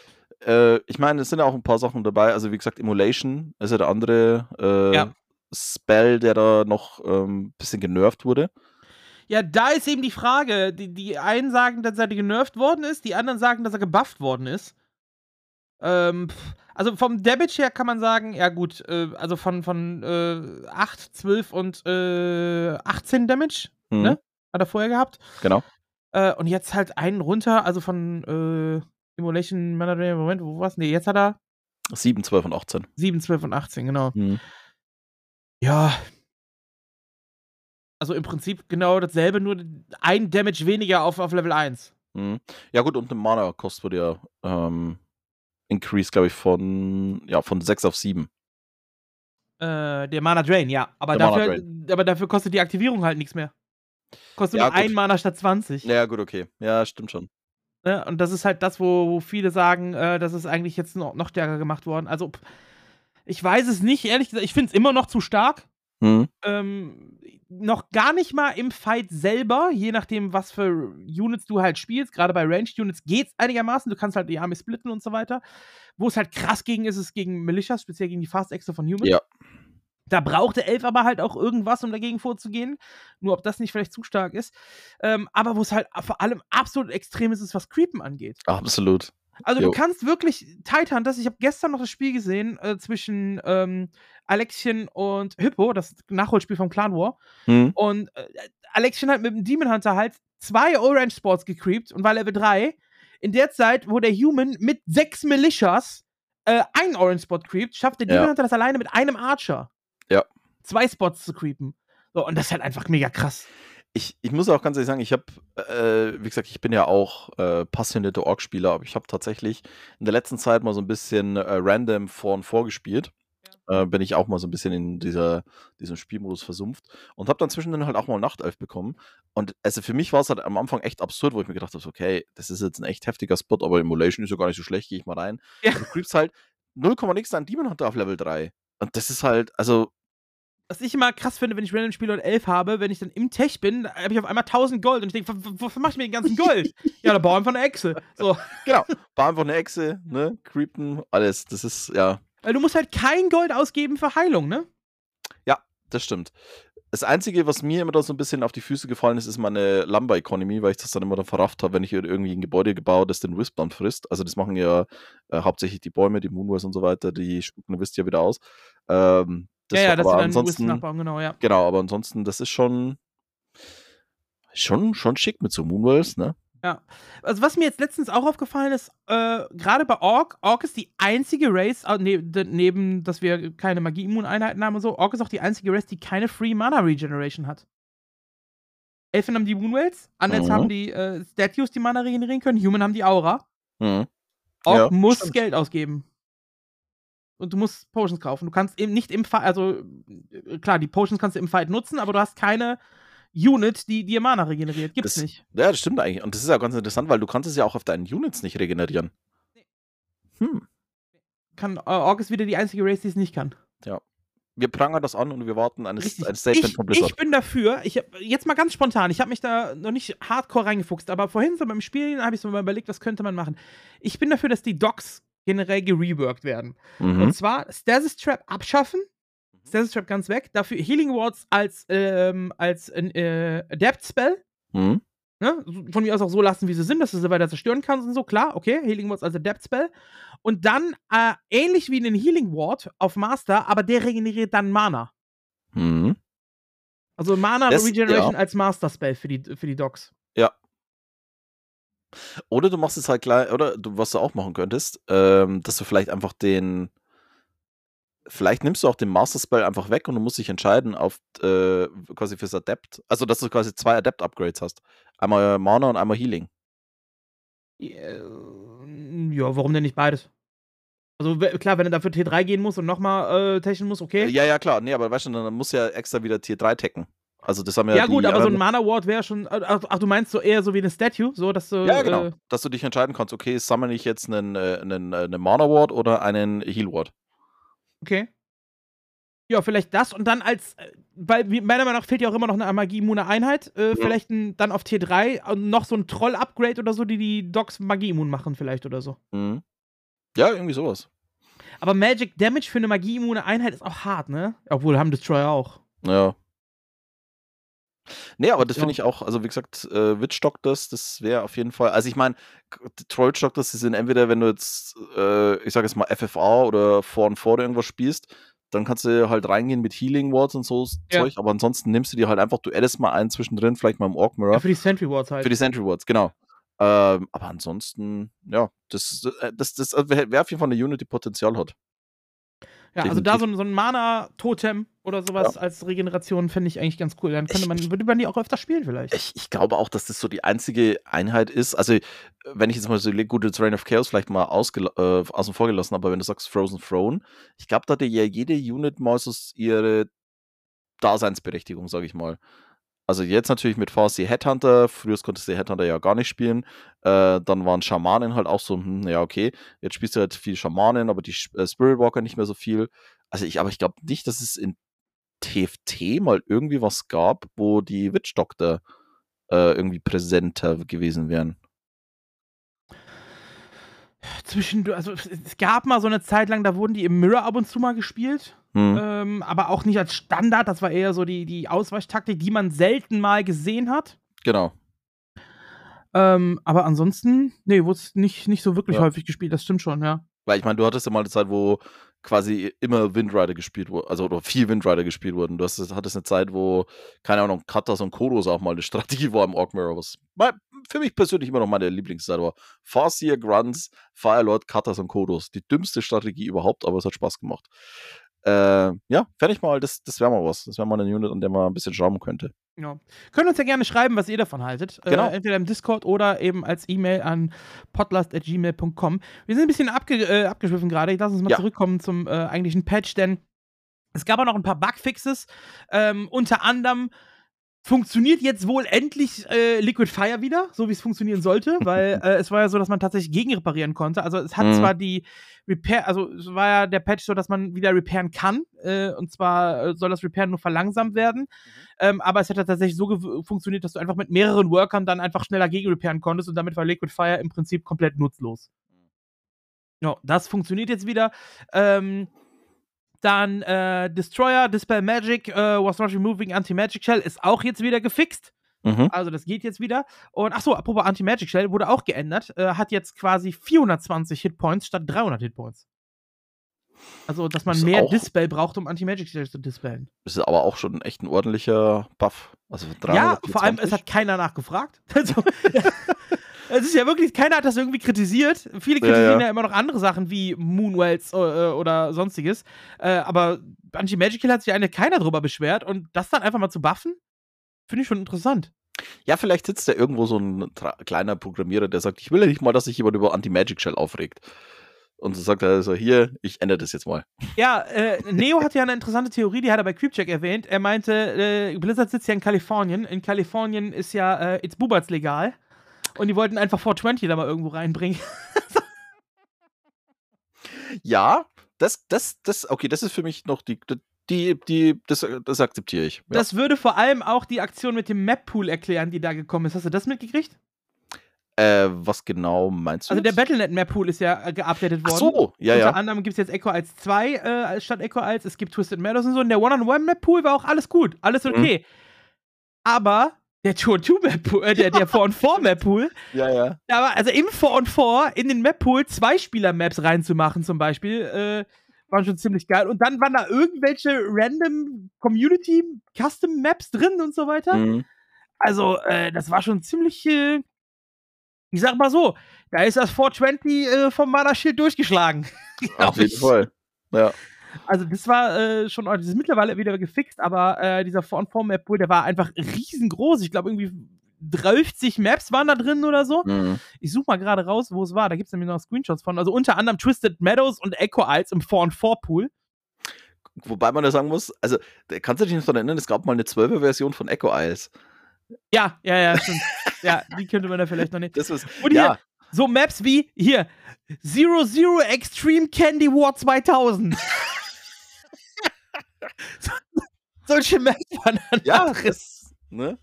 äh, ich meine, es sind ja auch ein paar Sachen dabei. Also, wie gesagt, Emulation ist ja der andere äh, ja. Spell, der da noch ein ähm, bisschen genervt wurde. Ja, da ist eben die Frage. Die, die einen sagen, dass er genervt worden ist, die anderen sagen, dass er gebufft worden ist. Ähm, also vom Damage her kann man sagen, ja gut, äh, also von, von äh, 8, 12 und äh, 18 Damage, mhm. ne? Hat er vorher gehabt. Genau. Äh, und jetzt halt einen runter, also von äh, Emulation Manager, Moment, wo war's? Nee, jetzt hat er 7, 12 und 18. 7, 12 und 18, genau. Mhm. Ja. Also im Prinzip genau dasselbe, nur ein Damage weniger auf, auf Level 1. Mhm. Ja, gut, und eine Mana-Kost wurde ja ähm, Increase, glaube ich, von, ja, von 6 auf 7. Äh, der Mana Drain, ja. Aber dafür, aber dafür kostet die Aktivierung halt nichts mehr. Kostet Ja, nur ein gut. Mana statt 20. Ja, gut, okay. Ja, stimmt schon. Ne? Und das ist halt das, wo, wo viele sagen, äh, das ist eigentlich jetzt noch, noch stärker gemacht worden. Also, ich weiß es nicht, ehrlich gesagt. Ich finde es immer noch zu stark. Mhm. Ähm, noch gar nicht mal im Fight selber, je nachdem, was für Units du halt spielst. Gerade bei Ranged Units geht's einigermaßen. Du kannst halt die Armee splitten und so weiter. Wo es halt krass gegen ist, ist gegen Militias, speziell gegen die Fast Exo von Humans. Ja. Da braucht der Elf aber halt auch irgendwas, um dagegen vorzugehen. Nur ob das nicht vielleicht zu stark ist. Ähm, aber wo es halt vor allem absolut extrem ist, ist, was Creepen angeht. Absolut. Also Jo. du kannst wirklich Titan, das ich habe gestern noch das Spiel gesehen äh, zwischen ähm, Alexian und Hippo, das Nachholspiel vom Clan War. Mhm. Und äh, Alexian hat mit dem Demon Hunter halt zwei Orange Spots gecreept und war Level 3. In der Zeit, wo der Human mit sechs Militias äh, einen Orange Spot creept, schafft der Ja. Demon Hunter das alleine mit einem Archer. Ja. Zwei Spots zu creepen. So, und das ist halt einfach mega krass. Ich, ich muss auch ganz ehrlich sagen, ich habe, äh, wie gesagt, ich bin ja auch äh, passionierter Orc-Spieler, aber ich habe tatsächlich in der letzten Zeit mal so ein bisschen äh, random vor und vor gespielt. Äh, bin ich auch mal so ein bisschen in dieser, diesem Spielmodus versumpft und habe dann zwischendrin halt auch mal Nachtelf bekommen. Und also für mich war es halt am Anfang echt absurd, wo ich mir gedacht habe, okay, das ist jetzt ein echt heftiger Spot, aber Emulation ist ja gar nicht so schlecht, gehe ich mal rein. Ja. Du creepst halt 0, nix an Demon Hunter auf Level 3. Und das ist halt, also, Was ich immer krass finde, wenn ich random Spiele und 11 habe, wenn ich dann im Tech bin, habe ich auf einmal 1000 Gold und ich denke, wofür mach ich mir den ganzen Gold? ja, da baue einfach eine Echse. So. genau, war einfach eine Echse, ne, creepen, alles, das ist, ja, Weil du musst halt kein Gold ausgeben für Heilung, ne? Das stimmt. Das Einzige, was mir immer da so ein bisschen auf die Füße gefallen ist, ist meine Lumber Economy, weil ich das dann immer dann verrafft habe, wenn ich irgendwie ein Gebäude gebaut, das den Wisp dann frisst. Also das machen ja äh, hauptsächlich die Bäume, die Moonwars und so weiter, die spucken wisst ihr wieder aus. Ähm, das ja, ja, dass aber ansonsten, nachbauen, genau, ja. genau, aber ansonsten, das ist schon, schon, schon schick mit so Moonwells, ne? Also, was mir jetzt letztens auch aufgefallen ist, äh, gerade bei Ork, Ork ist die einzige Race, ne, neben, dass wir keine Magie-Immun-Einheiten haben und so, Ork ist auch die einzige Race, die keine Free Mana Regeneration hat. Elfen haben die Moonwells, Undeads Mhm. haben die äh, Statues, die Mana regenerieren können, Human haben die Aura. Mhm. Ork Ja, muss stimmt. Geld ausgeben. Und du musst Potions kaufen. Du kannst eben nicht im Fight, also äh, klar, die Potions kannst du im Fight nutzen, aber du hast keine Unit, die dir Mana regeneriert. Gibt's Das- nicht. Ja, das stimmt eigentlich. Und das ist ja ganz interessant, weil du kannst es ja auch auf deinen Units nicht regenerieren. Hm. Kann, äh, Ork ist wieder die einzige Race, die es nicht kann. Wir prangern das an und wir warten ein, Richtig. ein Statement Ich, von Blizzard. ich bin dafür, ich hab, jetzt mal ganz spontan, ich habe mich da noch nicht hardcore reingefuchst, aber vorhin so beim Spielen habe ich so mal überlegt, was könnte man machen. Ich bin dafür, dass die Docs generell gereworked werden. Mhm. Und zwar Stasis Trap abschaffen, Stasis Trap ganz weg, dafür Healing Wards als, ähm, als äh, Adapt Spell, Mhm. ne? von mir aus auch so lassen, wie sie sind, dass du sie weiter zerstören kannst und so, klar, okay, Healing Wards als Adapt Spell. Und dann äh, ähnlich wie einen Healing Ward auf Master, aber der regeneriert dann Mana. Mhm. Also Mana Das- Regeneration ja. als Master Spell für die, für die Docs. Oder du machst es halt gleich, oder du, was du auch machen könntest, ähm, dass du vielleicht einfach den, vielleicht nimmst du auch den Master Spell einfach weg und du musst dich entscheiden auf äh, quasi fürs Adept. Also, dass du quasi zwei Adept-Upgrades hast. Einmal Mana und einmal Healing. Äh, Ja, warum denn nicht beides? Also klar, wenn er dafür T3 gehen muss und nochmal äh, techen muss, okay. Ja, ja, klar. Nee, aber weißt du, dann muss ja extra wieder Tier 3 tacken. Also, das haben ja. Ja, gut, die aber so ein Mana Ward wäre schon. Ach, ach, du meinst so eher so wie eine Statue, so dass du. Ja, genau. Äh, Dass du dich entscheiden kannst, okay, sammle ich jetzt einen, äh, einen, äh, einen Mana Ward oder einen Heal Ward. okay. Ja, vielleicht das und dann als. äh, Weil meiner Meinung nach fehlt ja auch immer noch eine Magie-immune Einheit. Äh, Ja. Vielleicht ein, dann auf T3 und noch so ein Troll-Upgrade oder so, die die Docs Magie-immun machen, vielleicht oder so. Mhm. Ja, irgendwie sowas. Aber Magic Damage für eine Magie-immune Einheit ist auch hart, ne? Obwohl haben Destroyer auch. Ja. Nee, aber das finde ich auch, also wie gesagt, äh, Witchstock das, das wäre auf jeden Fall, also ich meine, Trollstock das sind entweder, wenn du jetzt, äh, ich sage jetzt mal FFA oder vor und vor irgendwas spielst, dann kannst du halt reingehen mit Healing Wards und so Ja. Zeug, aber ansonsten nimmst du dir halt einfach, du addest mal einen zwischendrin, vielleicht mal im Orc Mirror, Ja, für die Sentry Wards halt. für die Sentry Wards, genau. Ähm, aber ansonsten, ja, das, äh, das, das wäre wär auf jeden Fall eine Unit, die Potenzial hat. Ja, also da so ein, so ein Mana-Totem oder sowas als Regeneration finde ich eigentlich ganz cool. Dann könnte Ich- man, würde man die auch öfter spielen vielleicht. Ich, ich glaube auch, dass das so die einzige Einheit ist. Also, äh, wenn ich jetzt mal so überlege, gut, jetzt Reign of Chaos vielleicht mal äh, außen vor gelassen, aber wenn du sagst Frozen Throne, ich glaube, da hatte ja jede Unit mal so ihre Daseinsberechtigung, sage ich mal. Also jetzt natürlich mit Farsi Headhunter. Früher konntest du Headhunter ja gar nicht spielen. Äh, dann waren Schamanen halt auch so, hm, ja, okay. Jetzt spielst du halt viel Schamanen, aber die äh, Spirit Walker nicht mehr so viel. Also ich, aber ich glaube nicht, dass es in TFT mal irgendwie was gab, wo die Witch Doctor äh, irgendwie präsenter gewesen wären. Zwischen, also es gab mal so eine Zeit lang, da wurden die im Mirror ab und zu mal gespielt. Hm. Ähm, aber auch nicht als Standard, das war eher so die, die Ausweichtaktik, die man selten mal gesehen hat. Genau. Ähm, aber ansonsten, nee, wurde es nicht, nicht so wirklich ja. häufig gespielt, das stimmt schon, ja. Weil ich meine, du hattest ja mal eine Zeit, wo quasi immer Windrider gespielt wurde, also oder viel Windrider gespielt wurden. Du hast, hattest eine Zeit, wo, keine Ahnung, Katas und Kodos auch mal eine Strategie war im Orc Mirror, was für mich persönlich immer noch meine Lieblingszeit war. Farseer, Grunts, Firelord, Katas und Kodos. Die dümmste Strategie überhaupt, aber es hat Spaß gemacht. Äh, ja, ich mal, das, das wäre mal was. Das wäre mal eine Unit, an der man ein bisschen schrauben könnte. Ja. Könnt uns ja gerne schreiben, was ihr davon haltet. Äh, genau. Äh, entweder im Discord oder eben als E-Mail an podlast.gmail.com. Wir sind ein bisschen abge äh, abgeschwiffen gerade. Ich lasse uns mal ja. zurückkommen zum äh, eigentlichen Patch, denn es gab auch noch ein paar Bugfixes. Ähm, unter anderem funktioniert jetzt wohl endlich äh, Liquid Fire wieder, so wie es funktionieren sollte, weil äh, es war ja so, dass man tatsächlich gegen reparieren konnte. Also es hat mhm. zwar die Repair, also es war ja der Patch so, dass man wieder repairen kann, äh, und zwar äh, soll das Repairen nur verlangsamt werden, mhm. ähm, aber es hat tatsächlich so funktioniert, dass du einfach mit mehreren Workern dann einfach schneller gegen repairen konntest und damit war Liquid Fire im Prinzip komplett nutzlos. Mhm. Ja, das funktioniert jetzt wieder. Ähm, dann äh, Destroyer, Dispel Magic, uh, was not removing Anti-Magic Shell ist auch jetzt wieder gefixt. Mhm. Also das geht jetzt wieder. Und achso, apropos Anti-Magic Shell wurde auch geändert. Äh, hat jetzt quasi 420 Hitpoints statt 300 Hitpoints. Also, dass man das mehr Dispel braucht, um Anti-Magic Shell zu dispellen. Das ist aber auch schon echt ein ordentlicher Buff. Also ja, vor allem, es hat keiner nachgefragt. Also, Es ist ja wirklich, keiner hat das irgendwie kritisiert. Viele kritisieren ja, ja. ja immer noch andere Sachen wie Moonwells äh, oder sonstiges. Äh, aber Anti-Magical hat sich eigentlich keiner drüber beschwert. Und das dann einfach mal zu buffen, finde ich schon interessant. Ja, vielleicht sitzt da irgendwo so ein kleiner Programmierer, der sagt, ich will ja nicht mal, dass sich jemand über Anti-Magic Shell aufregt. Und so sagt er so, hier, ich ändere das jetzt mal. Ja, äh, Neo hat ja eine interessante Theorie, die hat er bei Creepcheck erwähnt. Er meinte, äh, Blizzard sitzt ja in Kalifornien. In Kalifornien ist ja äh, It's Buberts legal. Und die wollten einfach 420 da mal irgendwo reinbringen. ja, das, das, das, okay, das ist für mich noch die, die, die, das, das akzeptiere ich. Ja. Das würde vor allem auch die Aktion mit dem Map-Pool erklären, die da gekommen ist. Hast du das mitgekriegt? Äh, was genau meinst du? Also jetzt? der Battlenet Map Pool ist ja äh, geupdatet worden. Ach so, ja, Unter ja. Unter anderem gibt es jetzt Echo als 2 äh, statt Echo als. Es gibt Twisted Meadows und so. Und der One-on-One Map Pool war auch alles gut, alles mhm. okay. Mhm. Aber der Tour 2 Map Pool, äh, der, der 4 und 4 Map Pool. Ja, ja. Aber also im 4 und 4 in den Map Pool zwei Spieler Maps reinzumachen zum Beispiel, äh, war schon ziemlich geil. Und dann waren da irgendwelche random Community Custom Maps drin und so weiter. Mhm. Also, äh, das war schon ziemlich, äh, ich sag mal so, da ist das 420 äh, vom Mana Shield durchgeschlagen. Auf jeden Fall. Ja. Also das war äh, schon, das ist mittlerweile wieder gefixt, aber äh, dieser Form-Map Pool, der war einfach riesengroß. Ich glaube irgendwie 30 Maps waren da drin oder so. Mhm. Ich suche mal gerade raus, wo es war. Da gibt es nämlich noch Screenshots von. Also unter anderem Twisted Meadows und Echo Isles im 4 Pool. Wobei man ja sagen muss, also kannst du dich noch daran erinnern, es gab mal eine 12er-Version von Echo Isles. Ja, ja, ja, stimmt. ja, die könnte man da vielleicht noch nicht. Das ist, und hier, ja. so Maps wie hier Zero Zero Extreme Candy War 2000. solche Maps waren dann Ja, das, ne?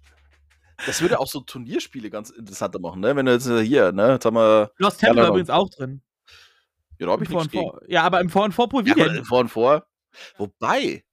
Das würde auch so Turnierspiele ganz interessanter machen, ne? Wenn du jetzt äh, hier, ne? Jetzt haben wir. Lost Temple war übrigens auch drin. Ja, da hab ich nichts gegen. Ja, aber im Vor- und Vorpool wieder. Ja, im Vor- und Vor. Wobei.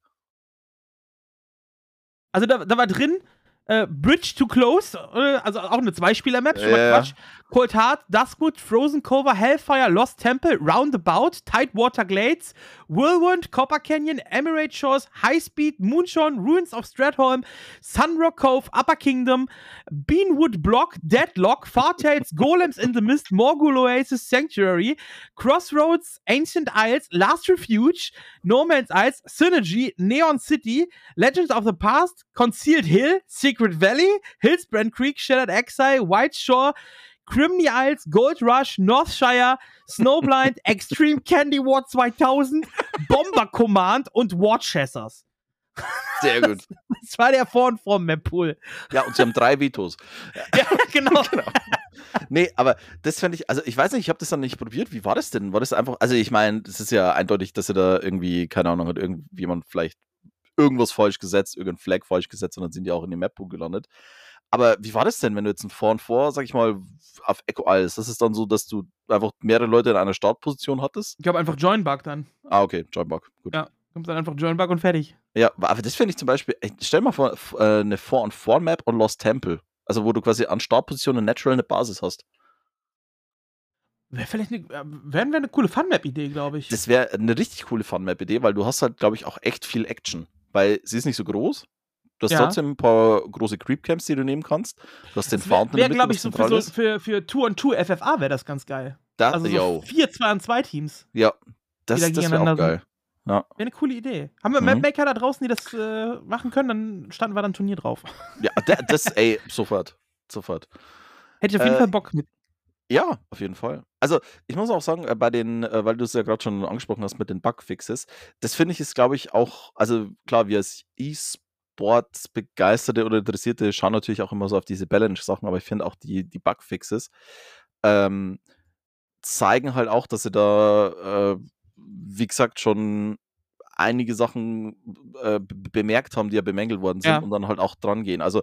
Also da, da war drin äh, Bridge to Close, äh, also auch eine Zweispieler-Map, mal Quatsch. Cold Heart, Duskwood, Frozen Cover, Hellfire, Lost Temple, Roundabout, Tidewater Glades, Whirlwind, Copper Canyon, Emirate Shores, High Speed, Moonshine, Ruins of Stratholm, Sunrock Cove, Upper Kingdom, Beanwood Block, Deadlock, Fartales, Golems in the Mist, Morgul Oasis Sanctuary, Crossroads, Ancient Isles, Last Refuge, No Man's Isles, Synergy, Neon City, Legends of the Past, Concealed Hill, Secret Valley, Hillsbrand Creek, Shattered Exile, White Shore, Criminy Isles, Gold Rush, Northshire, Snowblind, Extreme Candy War 2000, Bomber Command und War Chasers. Sehr gut. Das war der Vor- und Vor-Map-Pool. Ja, und sie haben drei Vetos. Ja, genau. genau. Nee, aber das fände ich, also ich weiß nicht, ich habe das dann nicht probiert. Wie war das denn? War das einfach, also ich meine, das ist ja eindeutig, dass er da irgendwie, keine Ahnung, hat irgendjemand vielleicht irgendwas falsch gesetzt, irgendein Flag falsch gesetzt und dann sind die auch in dem Map-Pool gelandet. Aber wie war das denn, wenn du jetzt ein Vor und Vor, sag ich mal, auf Echo alles? Das ist dann so, dass du einfach mehrere Leute in einer Startposition hattest? Ich glaube einfach Join-Bug dann. Ah, okay, Join Bug. Gut. Ja, kommst dann einfach Join-Bug und fertig. Ja, aber das finde ich zum Beispiel, ey, stell mal vor, äh, eine Vor- und Vor-Map und Lost Temple. Also, wo du quasi an Startposition und Natural eine Basis hast. Wäre vielleicht eine, wären wir eine coole Fun-Map-Idee, glaube ich. Das wäre eine richtig coole Fun-Map-Idee, weil du hast halt, glaube ich, auch echt viel Action. Weil sie ist nicht so groß. Du hast Ja. trotzdem ein paar große Creep-Camps, die du nehmen kannst. Du hast den das wäre, Fountain wär, in der glaube ich, so für, so für, für Tour und Tour FFA wäre das ganz geil. Da, Also so yo, vier 2 und 2 Teams. ja, das, da das wäre auch geil. Wäre eine coole Idee. Haben wir Mhm. Mapmaker da draußen, die das äh, machen können, dann standen wir dann Turnier drauf. Ja, da, das, ey, sofort. Sofort. Hätte ich auf jeden Äh, Fall Bock mit. Ja, auf jeden Fall. Also, ich muss auch sagen, äh, bei den, äh, weil du es ja gerade schon angesprochen hast mit den Bugfixes, das finde ich ist, glaube ich, auch, also klar, wir als E-Sports-Begeisterte oder Interessierte schauen natürlich auch immer so auf diese Balance-Sachen, aber ich finde auch die, die Bugfixes ähm, zeigen halt auch, dass sie da, äh, wie gesagt, schon einige Sachen äh, be- bemerkt haben, die ja bemängelt worden sind Ja. und dann halt auch dran gehen. Also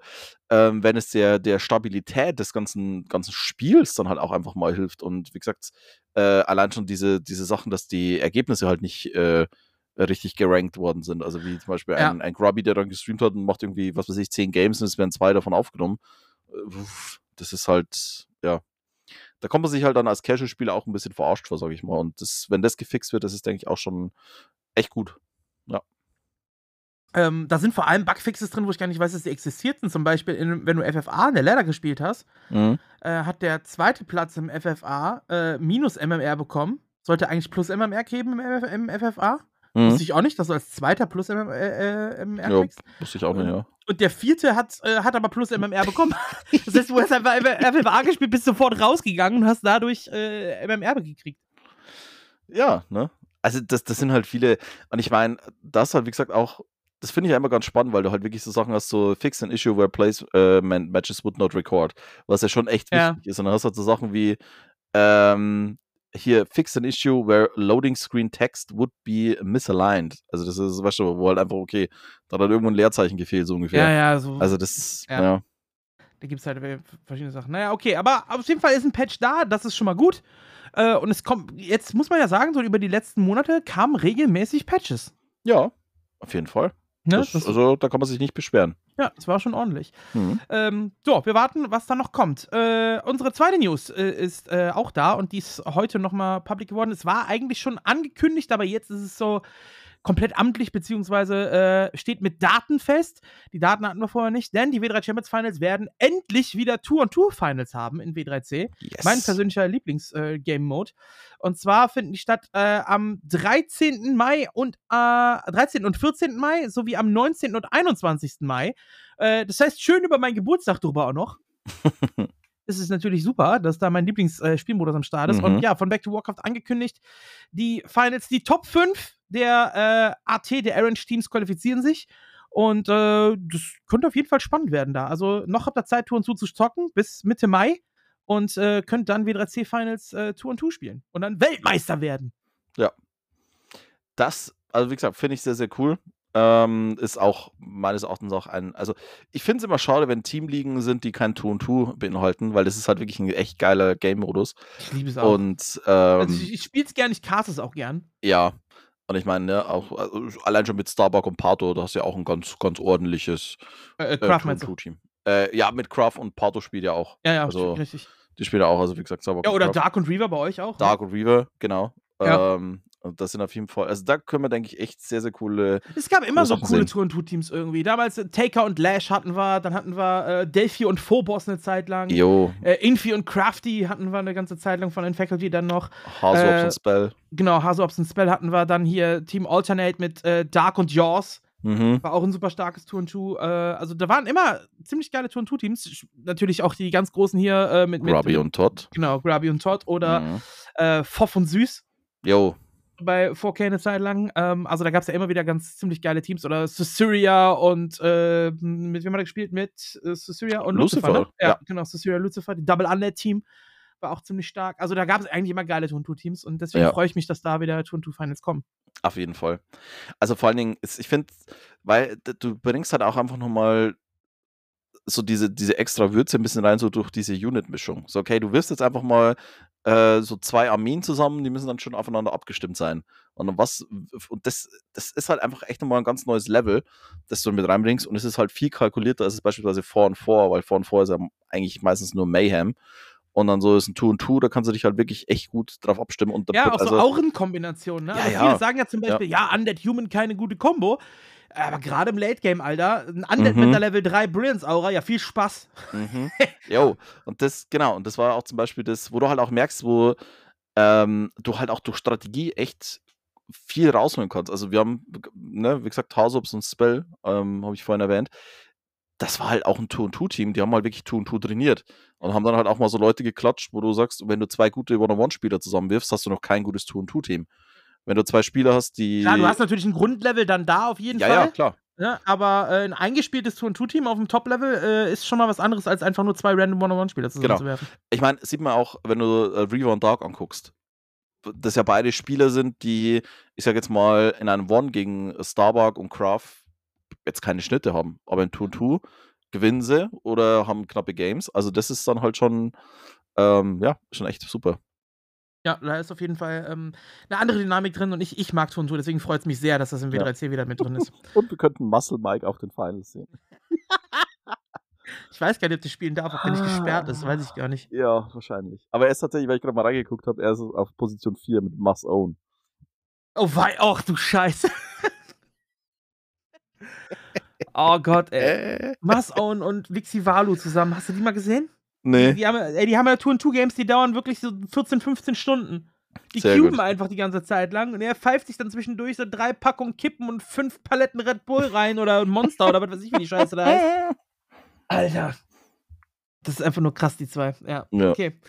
ähm, wenn es der, der Stabilität des ganzen, ganzen Spiels dann halt auch einfach mal hilft und wie gesagt, äh, allein schon diese, diese Sachen, dass die Ergebnisse halt nicht äh, richtig gerankt worden sind. Also wie zum Beispiel Ja. ein, ein Grubby, der dann gestreamt hat und macht irgendwie, was weiß ich, zehn Games und es werden zwei davon aufgenommen. Äh, Das ist halt, ja. Da kommt man sich halt dann als Casual-Spieler auch ein bisschen verarscht vor, sag ich mal. Und das, wenn das gefixt wird, das ist, denke ich, auch schon echt gut. Ähm, da sind vor allem Bugfixes drin, wo ich gar nicht weiß, dass die existierten. Zum Beispiel, in, wenn du FFA in der Ladder gespielt hast, Mhm. äh, hat der zweite Platz im FFA äh, minus MMR bekommen. Sollte eigentlich plus MMR geben im, MF im FFA. Mhm. Wusste ich auch nicht, dass du als zweiter plus MMR, äh, MMR Ja, kriegst. wusste ich auch nicht, ja. Und der vierte hat, äh, hat aber plus MMR bekommen. das heißt, du hast einfach FFA gespielt, bist sofort rausgegangen und hast dadurch äh, MMR gekriegt. Ja, ne? Also das, das sind halt viele, und ich meine, das halt, wie gesagt, auch, das finde ich ja immer ganz spannend, weil du halt wirklich so Sachen hast, so fix an issue where plays äh, matches would not record, was ja schon echt Ja. wichtig ist. Und dann hast du halt so Sachen wie, ähm, hier, fix an issue where loading screen text would be misaligned. Also das ist, weißt du, wo halt einfach, okay, da hat halt irgendwo ein Leerzeichen gefehlt, so ungefähr. ja, so. Also das ist, Ja. ja. Da gibt es halt verschiedene Sachen. Naja, okay, aber auf jeden Fall ist ein Patch da, das ist schon mal gut. Äh, und es kommt, jetzt muss man ja sagen, so über die letzten Monate kamen regelmäßig Patches. Ja, auf jeden Fall. Ne? Das, Das, also da kann man sich nicht beschweren. Ja, das war schon ordentlich. Mhm. Ähm, so, wir warten, was da noch kommt. Äh, unsere zweite News äh, ist äh, auch da und die ist heute nochmal public geworden. Es war eigentlich schon angekündigt, aber jetzt ist es so komplett amtlich, beziehungsweise äh, steht mit Daten fest. Die Daten hatten wir vorher nicht, denn die W3 Champions Finals werden endlich wieder Tour-on-Tour-Finals haben in W3C. Yes. Mein persönlicher Lieblings-Game-Mode. Und zwar finden die statt äh, am 13. Mai und äh, 13. und 14. Mai sowie am 19. und 21. Mai. Äh, das heißt, schön über meinen Geburtstag drüber auch noch. Es ist natürlich super, dass da mein Lieblingsspielmodus am Start ist. Mhm. Und ja, von Back to Warcraft angekündigt, die Finals, die Top 5 der äh, AT, der Orange Teams qualifizieren sich. Und äh, das könnte auf jeden Fall spannend werden da. Also noch habt ihr Zeit, Tour und zu zu zocken bis Mitte Mai und äh, könnt dann W3C Finals äh, Tour und Tour spielen und dann Weltmeister werden. das, also wie gesagt, finde ich sehr, sehr cool. Ähm, ist auch meines Erachtens auch ein, also ich finde es immer schade, wenn Teamligen sind, die kein 2 und 2 beinhalten, weil das ist halt wirklich ein echt geiler Game-Modus. Ich liebe es auch. Und ähm, also ich, ich spiele es gern, ich cast es auch gern. ja, und ich meine, ne, auch also, allein schon mit Starbuck und Pato, da hast du ja auch ein ganz, ganz ordentliches Äh, äh, äh, Craft 2 meinst du? 2 Team. Äh, ja, mit Craft und Pato spielt ja auch. Ja, ja, also, richtig. Die spielen ja auch, also wie gesagt, Starbuck Ja, oder Craft. Dark und Reaver bei euch auch. ne? Dark und Reaver, genau. Ja. Ähm, und das sind auf jeden Fall, also da können wir, denke ich, echt sehr, sehr coole Es gab immer so coole sehen. Tour- und Tour-Teams irgendwie. Damals äh, Taker und Lash hatten wir, dann hatten wir äh, Delphi und Phobos eine Zeit lang. Jo, Äh, Infi und Crafty hatten wir eine ganze Zeit lang von den Faculty dann noch. Hasops Äh, und Spell. Genau, Hasops und Spell hatten wir. Dann hier Team Alternate mit äh, Dark und Jaws. Mhm. War auch ein super starkes Tour und. Äh, also da waren immer ziemlich geile Tour und Tour Teams. Natürlich auch die ganz großen hier mit, mit Grubby und Todd. Genau, Grubby und Todd oder Mhm. Foff und Süß. Jo, bei 4K eine Zeit lang. Ähm, also da gab es ja immer wieder ganz ziemlich geile Teams. Oder Suspiria und äh, mit wem hat er gespielt? Mit äh, Suspiria und Lucifer. Lucifer ne? ja, ja, genau, Suspiria Lucifer, die Double Undead Team war auch ziemlich stark. Also da gab es eigentlich immer geile Turn-2-Teams und deswegen ja. freue ich mich, dass da wieder Turn-2-Finals kommen. Auf jeden Fall. Also vor allen Dingen, ich finde, weil du bringst halt auch einfach nochmal so diese, diese extra Würze ein bisschen rein, so durch diese Unit-Mischung. So, okay, du wirst jetzt einfach mal äh, so zwei Armeen zusammen, die müssen dann schon aufeinander abgestimmt sein. Und was, und das, das ist halt einfach echt nochmal ein ganz neues Level, das du mit reinbringst. Und es ist halt viel kalkulierter als beispielsweise 4 und 4, weil 4 und 4 ist ja eigentlich meistens nur Mayhem und dann so ist ein Two und Two, da kannst du dich halt wirklich echt gut drauf abstimmen. Und ja, auch also, so Aurenkombinationen. Ne? Ja, also ja. Viele sagen ja zum Beispiel, ja, ja Undead Human keine gute Kombo. Aber gerade im Late Game, Alter, ein Undead mhm. mit der Level 3 Brilliance Aura, ja, viel Spaß. Mhm. Jo, und das, genau, und das war auch zum Beispiel das, wo du halt auch merkst, wo ähm, du halt auch durch Strategie echt viel rausholen kannst. Also wir haben, ne, wie gesagt, Hausops und Spell, ähm, habe ich vorhin erwähnt das war halt auch ein Two-and-Two-Team, die haben halt wirklich Two-and-Two trainiert und haben dann halt auch mal so Leute geklatscht, wo du sagst, wenn du zwei gute One-on-One-Spieler zusammenwirfst, hast du noch kein gutes Two-and-Two-Team. Wenn du zwei Spieler hast, die. Klar, du hast natürlich ein Grundlevel dann da auf jeden ja, Fall. Ja, klar. Ja, ne, aber äh, ein eingespieltes Two-and-Two-Team auf dem Top-Level äh, ist schon mal was anderes, als einfach nur zwei random One-on-One-Spieler zusammenzuwerfen. Genau. Ich meine, sieht man auch, wenn du äh, Reaver und Dark anguckst, dass ja beide Spieler sind, die, ich sag jetzt mal, in einem One gegen Starbuck und Craft jetzt keine Schnitte haben, aber in Two-and-Two gewinnen sie oder haben knappe Games. Also das ist dann halt schon, ähm, ja, schon echt super. Ja, da ist auf jeden Fall ähm, eine andere Dynamik drin und ich, ich mag Tonto, deswegen freut es mich sehr, dass das im W3C ja. wieder mit drin ist. und wir könnten Muscle Mike auf den Finals sehen. ich weiß gar nicht, ob das spielen darf, ob der nicht gesperrt ist, weiß ich gar nicht. Ja, wahrscheinlich. Aber er ist tatsächlich, weil ich gerade mal reingeguckt habe, er ist auf Position 4 mit Must Own. Oh, wei, ach du Scheiße. Oh Gott, ey. Äh. Masown und Vixivalu zusammen. Hast du die mal gesehen? Nee. Die, haben, ey, die haben ja Tour-2-Games, die dauern wirklich so 14, 15 Stunden. Die Sehr cuben gut. einfach die ganze Zeit lang und er pfeift sich dann zwischendurch so drei Packungen Kippen und fünf Paletten Red Bull rein oder Monster oder was weiß ich, wie die Scheiße da heißt. Alter. Das ist einfach nur krass, die zwei. Ja. ja. Okay.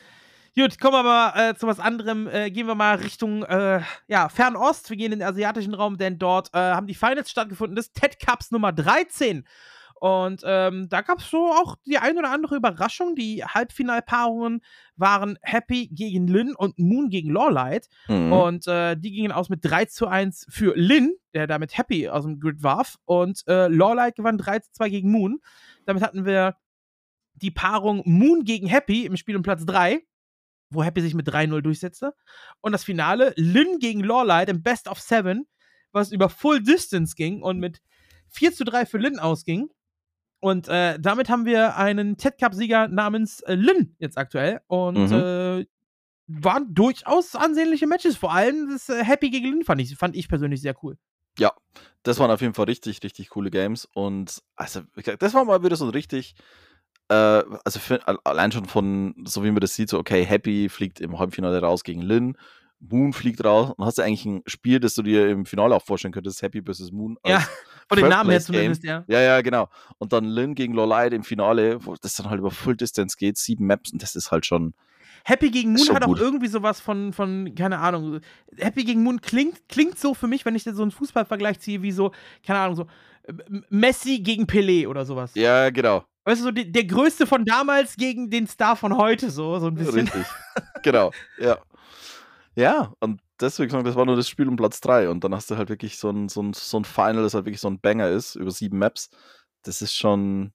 Gut, kommen wir mal äh, zu was anderem. Äh, gehen wir mal Richtung äh, ja, Fernost. Wir gehen in den asiatischen Raum, denn dort äh, haben die Finals stattgefunden des TED Cups Nummer 13. Und ähm, da gab es so auch die ein oder andere Überraschung. Die Halbfinalpaarungen waren Happy gegen Lin und Moon gegen Lawlight. Mhm. Und äh, die gingen aus mit 3 zu 1 für Lin, der damit Happy aus dem Grid warf. Und äh, Lawlight gewann 3 zu 2 gegen Moon. Damit hatten wir die Paarung Moon gegen Happy im Spiel um Platz 3 wo Happy sich mit 3-0 durchsetzte. Und das Finale, Lynn gegen Lawlight im Best of Seven, was über Full Distance ging und mit 4 zu 3 für Lynn ausging. Und äh, damit haben wir einen TED Cup-Sieger namens äh, Lynn jetzt aktuell. Und mhm. äh, waren durchaus ansehnliche Matches. Vor allem das äh, Happy gegen Lynn fand ich, fand ich persönlich sehr cool. Ja, das waren auf jeden Fall richtig, richtig coole Games. Und also, das war mal wieder so ein richtig äh, also für, allein schon von, so wie man das sieht, so, okay, Happy fliegt im Halbfinale raus gegen Lin, Moon fliegt raus und hast du eigentlich ein Spiel, das du dir im Finale auch vorstellen könntest, Happy vs. Moon. Ja, von den Namen her zumindest, ja. Ja, ja, genau. Und dann Lin gegen Lolite im Finale, wo das dann halt über Full Distance geht, sieben Maps und das ist halt schon. Happy gegen Moon hat auch gut. irgendwie sowas von, von, keine Ahnung, Happy gegen Moon klingt, klingt so für mich, wenn ich so einen Fußballvergleich ziehe, wie so, keine Ahnung, so Messi gegen Pelé oder sowas. Ja, genau. Weißt du, so die, der Größte von damals gegen den Star von heute, so, so ein bisschen. Richtig. genau, ja. Ja, und deswegen, das war nur das Spiel um Platz 3. Und dann hast du halt wirklich so ein, so, ein, so ein Final, das halt wirklich so ein Banger ist, über sieben Maps. Das ist schon.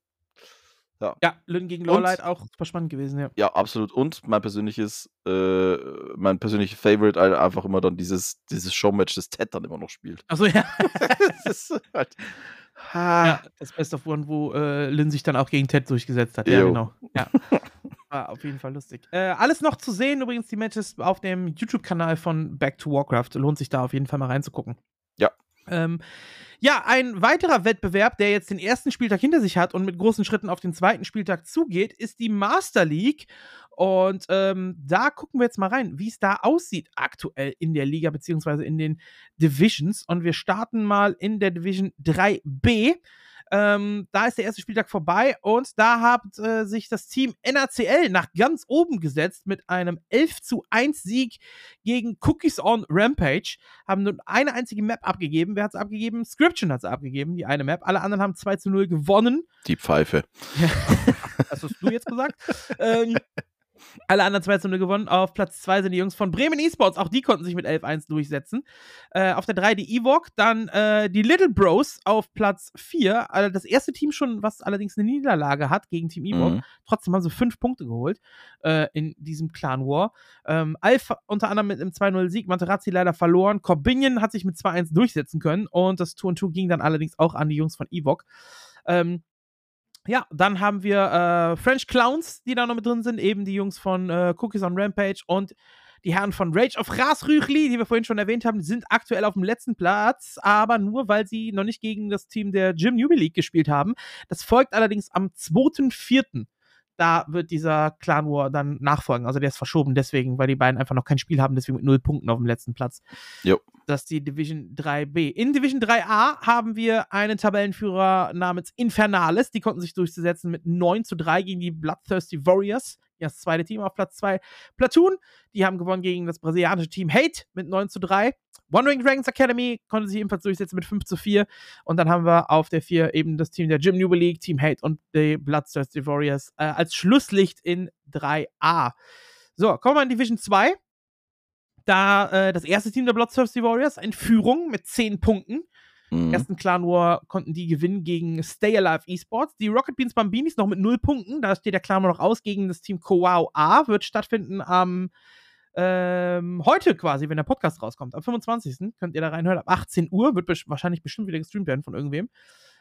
Ja, ja Lynn gegen Lowlight auch super spannend gewesen, ja. Ja, absolut. Und mein persönliches, äh, mein persönlicher Favorite, halt einfach immer dann dieses, dieses Showmatch, das Ted dann immer noch spielt. Achso, ja. das ist halt. Ja, das Best of One, wo äh, Lin sich dann auch gegen Ted durchgesetzt hat. Jo. Ja, genau. Ja. War auf jeden Fall lustig. Äh, alles noch zu sehen, übrigens die Matches auf dem YouTube-Kanal von Back to Warcraft. Lohnt sich da auf jeden Fall mal reinzugucken. Ja. Ähm, ja, ein weiterer Wettbewerb, der jetzt den ersten Spieltag hinter sich hat und mit großen Schritten auf den zweiten Spieltag zugeht, ist die Master League. Und ähm, da gucken wir jetzt mal rein, wie es da aussieht aktuell in der Liga beziehungsweise in den Divisions. Und wir starten mal in der Division 3b. Ähm, da ist der erste Spieltag vorbei und da hat äh, sich das Team NACL nach ganz oben gesetzt mit einem 11 zu 1 Sieg gegen Cookies on Rampage. Haben nur eine einzige Map abgegeben. Wer hat es abgegeben? Scription hat es abgegeben, die eine Map. Alle anderen haben 2 zu 0 gewonnen. Die Pfeife. das hast du jetzt gesagt. ähm, alle anderen 2 zu 0 gewonnen. Auf Platz 2 sind die Jungs von Bremen Esports. Auch die konnten sich mit 11-1 durchsetzen. Äh, auf der 3 die Ewok. Dann äh, die Little Bros auf Platz 4. Also das erste Team schon, was allerdings eine Niederlage hat gegen Team Ewok. Mhm. Trotzdem haben sie 5 Punkte geholt äh, in diesem Clan War. Ähm, Alpha unter anderem mit einem 2-0-Sieg. Materazzi leider verloren. Corbinian hat sich mit 2-1 durchsetzen können. Und das 2-2 ging dann allerdings auch an die Jungs von Ewok. Ähm, ja, dann haben wir äh, French Clowns, die da noch mit drin sind, eben die Jungs von äh, Cookies on Rampage und die Herren von Rage of Rasrüchli, die wir vorhin schon erwähnt haben, sind aktuell auf dem letzten Platz, aber nur, weil sie noch nicht gegen das Team der Jim Newbie League gespielt haben. Das folgt allerdings am 2.4 da wird dieser Clan War dann nachfolgen. Also der ist verschoben deswegen, weil die beiden einfach noch kein Spiel haben, deswegen mit null Punkten auf dem letzten Platz. Jo. Das ist die Division 3b. In Division 3a haben wir einen Tabellenführer namens Infernales. Die konnten sich durchsetzen mit 9 zu 3 gegen die Bloodthirsty Warriors. Das zweite Team auf Platz 2. Platoon, die haben gewonnen gegen das brasilianische Team Hate mit 9 zu 3. One Ring Dragons Academy konnte sich ebenfalls durchsetzen mit 5 zu 4. Und dann haben wir auf der 4 eben das Team der Gym New League, Team Hate und die Bloodthirsty Warriors äh, als Schlusslicht in 3a. So, kommen wir in Division 2. Da äh, das erste Team der Bloodthirsty Warriors in Führung mit 10 Punkten. Mhm. Ersten Clan War konnten die gewinnen gegen Stay Alive Esports. Die Rocket Beans Bambinis noch mit 0 Punkten. Da steht der Clan War noch aus gegen das Team Koao A. Wird stattfinden am ähm, heute quasi, wenn der Podcast rauskommt. Am 25. könnt ihr da reinhören. Ab 18 Uhr wird bes wahrscheinlich bestimmt wieder gestreamt werden von irgendwem.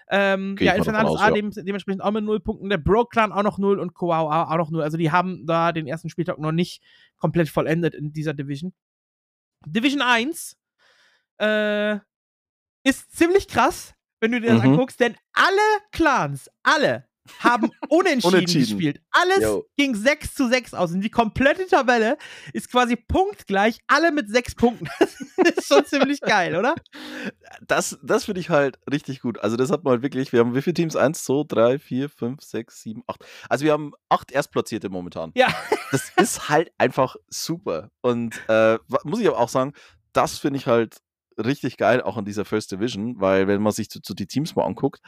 Ähm, ja, Infernales A ja. dem, dementsprechend auch mit 0 Punkten. Der Bro Clan auch noch 0 und Koao A auch noch 0. Also die haben da den ersten Spieltag noch nicht komplett vollendet in dieser Division. Division 1 äh, ist ziemlich krass, wenn du dir das mhm. anguckst, denn alle Clans, alle haben unentschieden, unentschieden. gespielt. Alles Yo. ging 6 zu 6 aus. Und die komplette Tabelle ist quasi punktgleich, alle mit 6 Punkten. Das ist schon ziemlich geil, oder? Das, das finde ich halt richtig gut. Also, das hat man halt wirklich. Wir haben wie viele Teams? 1, 2, 3, 4, 5, 6, 7, 8. Also, wir haben 8 Erstplatzierte momentan. Ja. Das ist halt einfach super. Und äh, muss ich aber auch sagen, das finde ich halt richtig geil, auch in dieser First Division, weil wenn man sich zu, zu die Teams mal anguckt,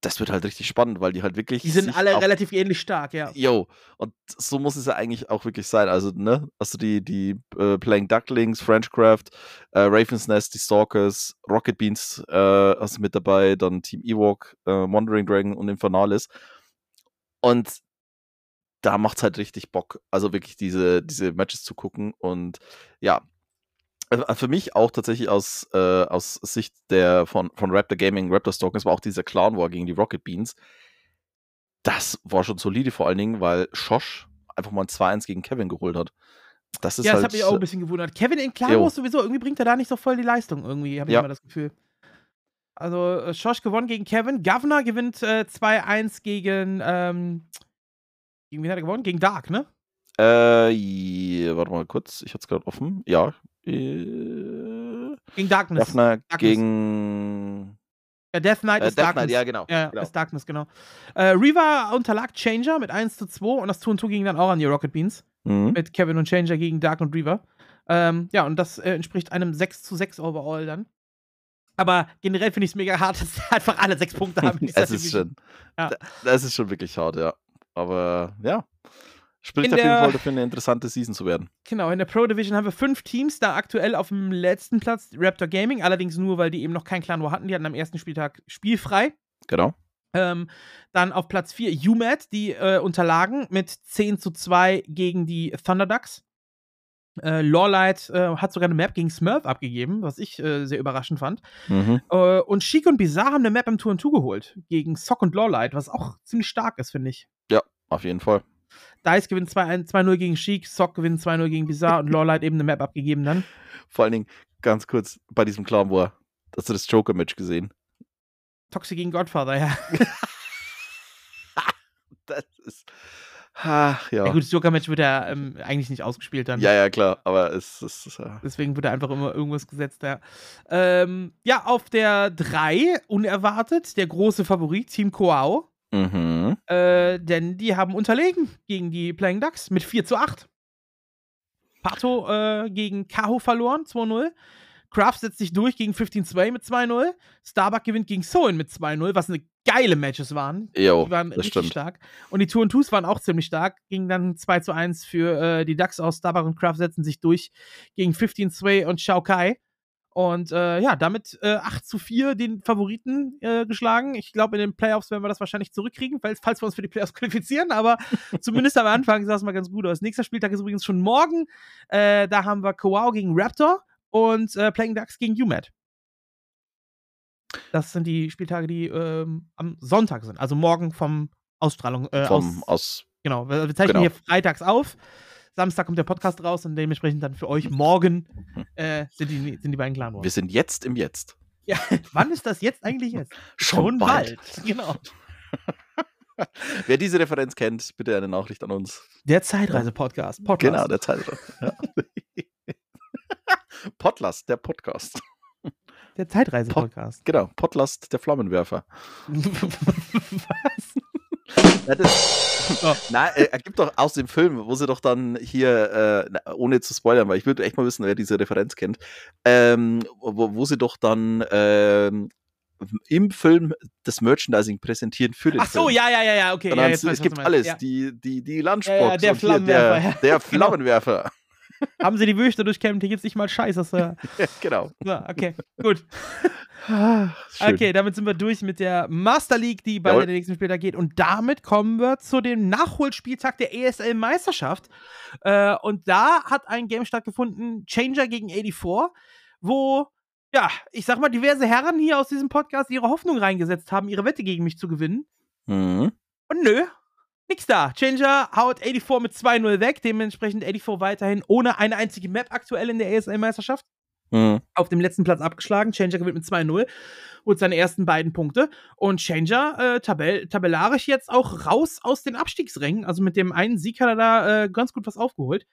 das wird halt richtig spannend, weil die halt wirklich. Die sind alle relativ ähnlich stark, ja. Jo, und so muss es ja eigentlich auch wirklich sein. Also, ne, hast du die, die äh, Playing Ducklings, Frenchcraft, äh, Raven's Nest, die Stalkers, Rocket Beans äh, hast du mit dabei, dann Team Ewok, äh, Wandering Dragon und Infernalis. Und da macht es halt richtig Bock, also wirklich diese, diese Matches zu gucken. Und ja, also, äh, für mich auch tatsächlich aus, äh, aus Sicht der von, von Raptor Gaming, Raptor Stalkers war auch dieser Clown War gegen die Rocket Beans. Das war schon solide, vor allen Dingen, weil Shosh einfach mal ein 2-1 gegen Kevin geholt hat. Das ist ja, das halt, hat mich auch ein bisschen gewundert. Kevin in Clan Wars sowieso, irgendwie bringt er da nicht so voll die Leistung, irgendwie, habe ich ja. immer das Gefühl. Also, äh, Shosh gewonnen gegen Kevin. Governor gewinnt äh, 2-1 gegen, ähm, gegen wen hat er gewonnen? Gegen Dark, ne? Äh, warte mal kurz, ich hatte es gerade offen. Ja, äh, gegen Darkness. Daphne Darkness. gegen. Ja, Death Knight äh, ist Death Darkness. Knight, ja, genau. Ja, genau. ist Darkness, genau. Äh, Reaver unterlag Changer mit 1 zu 2 und das 2 2 ging dann auch an die Rocket Beans. Mhm. Mit Kevin und Changer gegen Dark und Reaver. Ähm, ja, und das äh, entspricht einem 6 zu 6 Overall dann. Aber generell finde ich es mega hart, dass einfach alle sechs Punkte haben. das ist schon. Ja. Das ist schon wirklich hart, ja. Aber ja. Spricht in auf jeden Fall dafür, eine interessante Season zu werden. Genau, in der Pro Division haben wir fünf Teams, da aktuell auf dem letzten Platz Raptor Gaming, allerdings nur, weil die eben noch kein Clan War hatten. Die hatten am ersten Spieltag spielfrei. Genau. Ähm, dann auf Platz 4 UMAD, die äh, unterlagen mit 10 zu 2 gegen die Thunderducks. Äh, Lawlight äh, hat sogar eine Map gegen Smurf abgegeben, was ich äh, sehr überraschend fand. Mhm. Äh, und Chic und Bizarre haben eine Map im Tour 2 geholt gegen Sock und Lawlight, was auch ziemlich stark ist, finde ich. Ja, auf jeden Fall. Dice gewinnt 2-0 gegen Sheik, Sock gewinnt 2-0 gegen Bizarre und Lawler hat eben eine Map abgegeben dann. Vor allen Dingen, ganz kurz, bei diesem Clown War, hast du das Joker-Match gesehen? Toxic gegen Godfather, ja. das ist. Ach, ja. Ja, gut, das Joker-Match wird ja ähm, eigentlich nicht ausgespielt dann. Ja, ja, klar, aber es ist. Äh, Deswegen wird da einfach immer irgendwas gesetzt. Ja, ähm, ja auf der 3, unerwartet, der große Favorit, Team Koao. Mhm. Äh, denn die haben unterlegen gegen die Playing Ducks mit 4 zu 8. Pato äh, gegen Kaho verloren, 2-0. Kraft setzt sich durch gegen 15-2 mit 2-0. Starbuck gewinnt gegen Soin mit 2-0, was eine geile Matches waren. Jo, Die waren das richtig stimmt. stark. Und die Two and Twos waren auch ziemlich stark. Ging dann 2 zu 1 für äh, die Ducks aus. Starbuck und Kraft setzen sich durch gegen 15-2 und Shao Kai. Und äh, ja, damit äh, 8 zu 4 den Favoriten äh, geschlagen. Ich glaube, in den Playoffs werden wir das wahrscheinlich zurückkriegen, weil, falls wir uns für die Playoffs qualifizieren. Aber zumindest am Anfang sah es mal ganz gut aus. Nächster Spieltag ist übrigens schon morgen. Äh, da haben wir Kowau gegen Raptor und äh, Playing Ducks gegen UMAT. Das sind die Spieltage, die ähm, am Sonntag sind. Also morgen vom Ausstrahlung. Äh, Vom aus, aus. genau, wir, wir zeichnen genau. hier freitags auf. Samstag kommt der Podcast raus und dementsprechend dann für euch morgen äh, sind, die, sind die beiden klar geworden. Wir sind jetzt im Jetzt. Ja, wann ist das jetzt eigentlich jetzt? Genau. Wer diese Referenz kennt, bitte eine Nachricht an uns. Der Zeitreise-Podcast. Podcast. Genau, der Zeit. Ja. Podlast, der Podcast. Der Zeitreise-Podcast. Genau, Podlast, der Flammenwerfer. Was? Das, Oh. Nein, er, er gibt doch aus dem Film, wo sie doch dann hier, äh, na, ohne zu spoilern, weil ich würde echt mal wissen, wer diese Referenz kennt, ähm, wo, wo sie doch dann ähm, im Film das Merchandising präsentieren für den Ach so, Film. ja, ja, ja, ja, okay. Ja, weiß es was gibt alles, Ja. die, die, die Lunchbox Ja, der hier Flammenwerfer, der, ja. der Genau. Flammenwerfer. Haben sie die Würste durchkämmt, hier gibt's nicht mal Scheiß. Das, äh, genau. so, okay, gut. Okay, damit sind wir durch mit der Master League, die bald in den nächsten Spieltag geht. Und damit kommen wir zu dem Nachholspieltag der ESL-Meisterschaft. Äh, und da hat ein Game stattgefunden, Changer gegen 84, wo, ja, ich sag mal, diverse Herren hier aus diesem Podcast ihre Hoffnung reingesetzt haben, ihre Wette gegen mich zu gewinnen. Mhm. Und nö, nix da. Changer haut 84 mit 2-0 weg, dementsprechend 84 weiterhin ohne eine einzige Map aktuell in der ESL-Meisterschaft Mhm. auf dem letzten Platz abgeschlagen. Changer gewinnt mit 2-0, holt seine ersten beiden Punkte. Und Changer äh, tabell tabellarisch jetzt auch raus aus den Abstiegsrängen. Also mit dem einen Sieg hat er da äh, ganz gut was aufgeholt.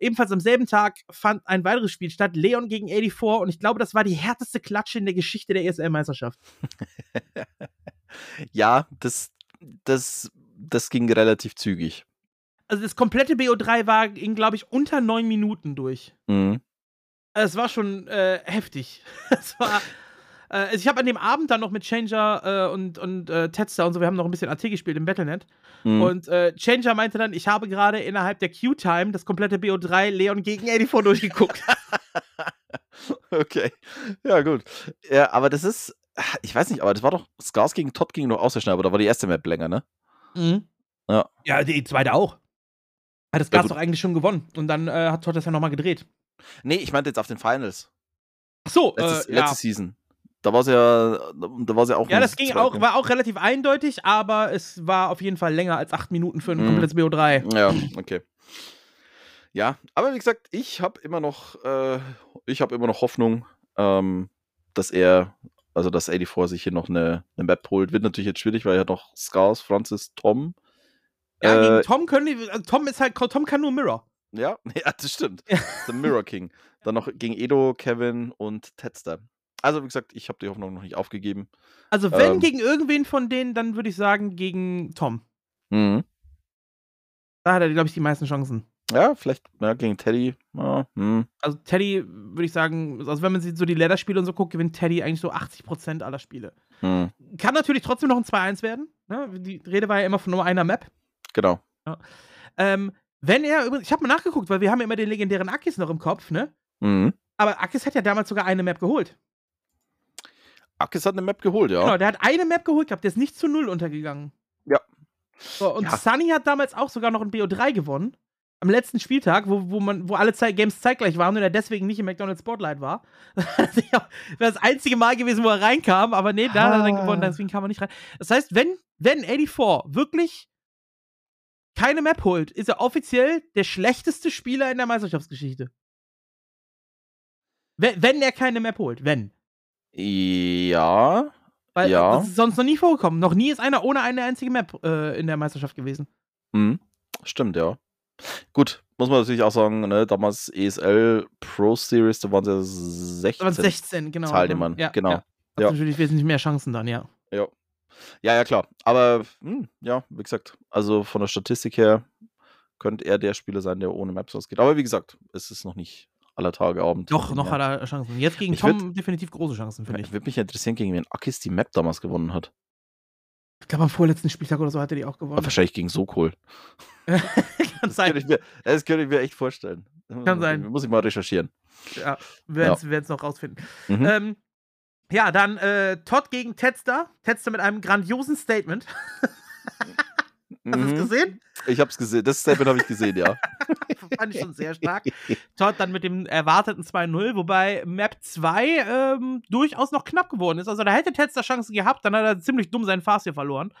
Ebenfalls am selben Tag fand ein weiteres Spiel statt, Leon gegen 84. Und ich glaube, das war die härteste Klatsche in der Geschichte der ESL-Meisterschaft. Ja, das, das, das ging relativ zügig. Also das komplette BO3 war in, glaube ich, unter neun Minuten durch. Mhm. Es war schon äh, heftig. Es war. Äh, also ich habe an dem Abend dann noch mit Changer äh, und, und äh, Tetster und so, wir haben noch ein bisschen AT gespielt im Battlenet. Mhm. Und äh, Changer meinte dann, ich habe gerade innerhalb der Q-Time das komplette BO3 Leon gegen 84 durchgeguckt. Okay. Ja, gut. Ja, aber das ist, ich weiß nicht, aber das war doch, Scars gegen Todd ging noch außer schnell, aber da war die erste Map länger, ne? Mhm. Ja. Ja, die zweite auch. Hat das Ja, Gas gut. doch eigentlich schon gewonnen. Und dann äh, hat Todd das ja nochmal gedreht. Nee, ich meinte jetzt auf den Finals. Ach so, Letztes, äh, ja. letzte Season. Da war sie ja, da war sie auch. Ja, das ging auch, war auch relativ eindeutig, aber es war auf jeden Fall länger als acht Minuten für ein Mhm. komplettes BO3. Ja, okay. Ja, aber wie gesagt, ich habe immer noch, äh, ich habe immer noch Hoffnung, ähm, dass er, also dass 84 sich hier noch eine, eine Map holt. Wird natürlich jetzt schwierig, weil hat noch Scars, Francis, Tom. Ja, Äh, gegen Tom können die, also Tom ist halt, Tom kann nur Mirror. Ja, ja, das stimmt. Ja. The Mirror King. Dann noch gegen Edo, Kevin und Tedster. Also, wie gesagt, ich habe die Hoffnung noch nicht aufgegeben. Also wenn Ähm. gegen irgendwen von denen, dann würde ich sagen gegen Tom. Mhm. Da hat er, glaube ich, die meisten Chancen. Ja, vielleicht ja, gegen Teddy. Ja, hm. Also Teddy würde ich sagen, also wenn man so die Leather-Spiele und so guckt, gewinnt Teddy eigentlich so 80% aller Spiele. Hm. Kann natürlich trotzdem noch ein 2-1 werden. Ne? Die Rede war ja immer von nur einer Map. Genau. Ähm, wenn er, übrigens- ich habe mal nachgeguckt, weil wir haben ja immer den legendären Akis noch im Kopf, ne? Mhm. Aber Akis hat ja damals sogar eine Map geholt. Akis hat eine Map geholt, ja. Genau, der hat eine Map geholt gehabt, der ist nicht zu null untergegangen. Ja. So, und Ja. Sunny hat damals auch sogar noch ein BO3 gewonnen. Am letzten Spieltag, wo, wo, man, wo alle Zeit Games zeitgleich waren und er deswegen nicht im McDonald's Spotlight war. das wäre das einzige Mal gewesen, wo er reinkam, aber nee, da hat er dann Ah. gewonnen, deswegen kam er nicht rein. Das heißt, wenn, wenn 84 wirklich keine Map holt, ist er offiziell der schlechteste Spieler in der Meisterschaftsgeschichte. Wenn, wenn er keine Map holt, wenn. Ja. Weil Ja. das ist sonst noch nie vorgekommen. Noch nie ist einer ohne eine einzige Map äh, in der Meisterschaft gewesen. Mhm. Stimmt, ja. Gut, muss man natürlich auch sagen, ne, damals ESL Pro Series, da waren es ja 16, Aber 16, genau. Teilnehmern. Ja, genau. Ja. Hat Ja. natürlich wesentlich mehr Chancen dann, ja. Ja. Ja, ja, klar. Aber hm, ja, wie gesagt, also von der Statistik her könnte er der Spieler sein, der ohne Maps ausgeht. Aber wie gesagt, es ist noch nicht aller Tage Abend. Doch, noch ja. hat er Chancen. Jetzt gegen Ich Tom definitiv große Chancen, finde ich. Würde mich interessieren, gegen wen Akis die Map damals gewonnen hat. Ich glaube, am vorletzten Spieltag oder so hat er die auch Aber gewonnen. wahrscheinlich gegen Sokol. Kann Das sein. könnte, mir, das könnte ich mir echt vorstellen. Kann sein. Muss ich mal recherchieren. Ja, wir werden es noch rausfinden. Mhm. Ähm, ja, dann äh, Todd gegen Tetster. Tetster mit einem grandiosen Statement. Hast du es Mhm. gesehen? Ich habe es gesehen. Das Statement habe ich gesehen, ja. Fand ich schon sehr stark. Todd dann mit dem erwarteten 2-0, wobei Map 2 ähm, durchaus noch knapp geworden ist. Also da hätte Tetster Chancen gehabt, dann hat er ziemlich dumm seinen Fast hier verloren.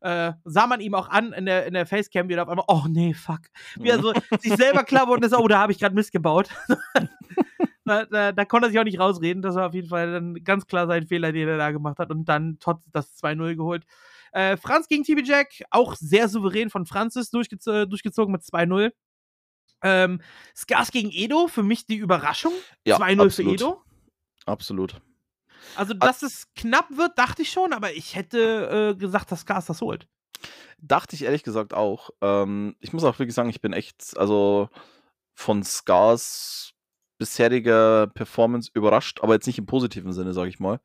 Äh, sah man ihm auch an in der, in der Facecam wieder auf einmal, oh nee, fuck. Wie er so sich selber klar wurde, ist, oh, da habe ich gerade Mist gebaut. da, da, da konnte er sich auch nicht rausreden. Das war auf jeden Fall dann ganz klar sein Fehler, den er da gemacht hat. Und dann Todd das 2-0 geholt. Äh, Franz gegen TB Jack, auch sehr souverän von Francis durchgez durchgezogen mit 2-0. Ähm, Skars gegen Edo, für mich die Überraschung. Ja, 2-0 für. Edo. Absolut. Also, dass es knapp wird, dachte ich schon, aber ich hätte äh, gesagt, dass Skars das holt. Dachte ich ehrlich gesagt auch. Ähm, ich muss auch wirklich sagen, ich bin echt, also von Scars bisheriger Performance überrascht, aber jetzt nicht im positiven Sinne, sage ich mal.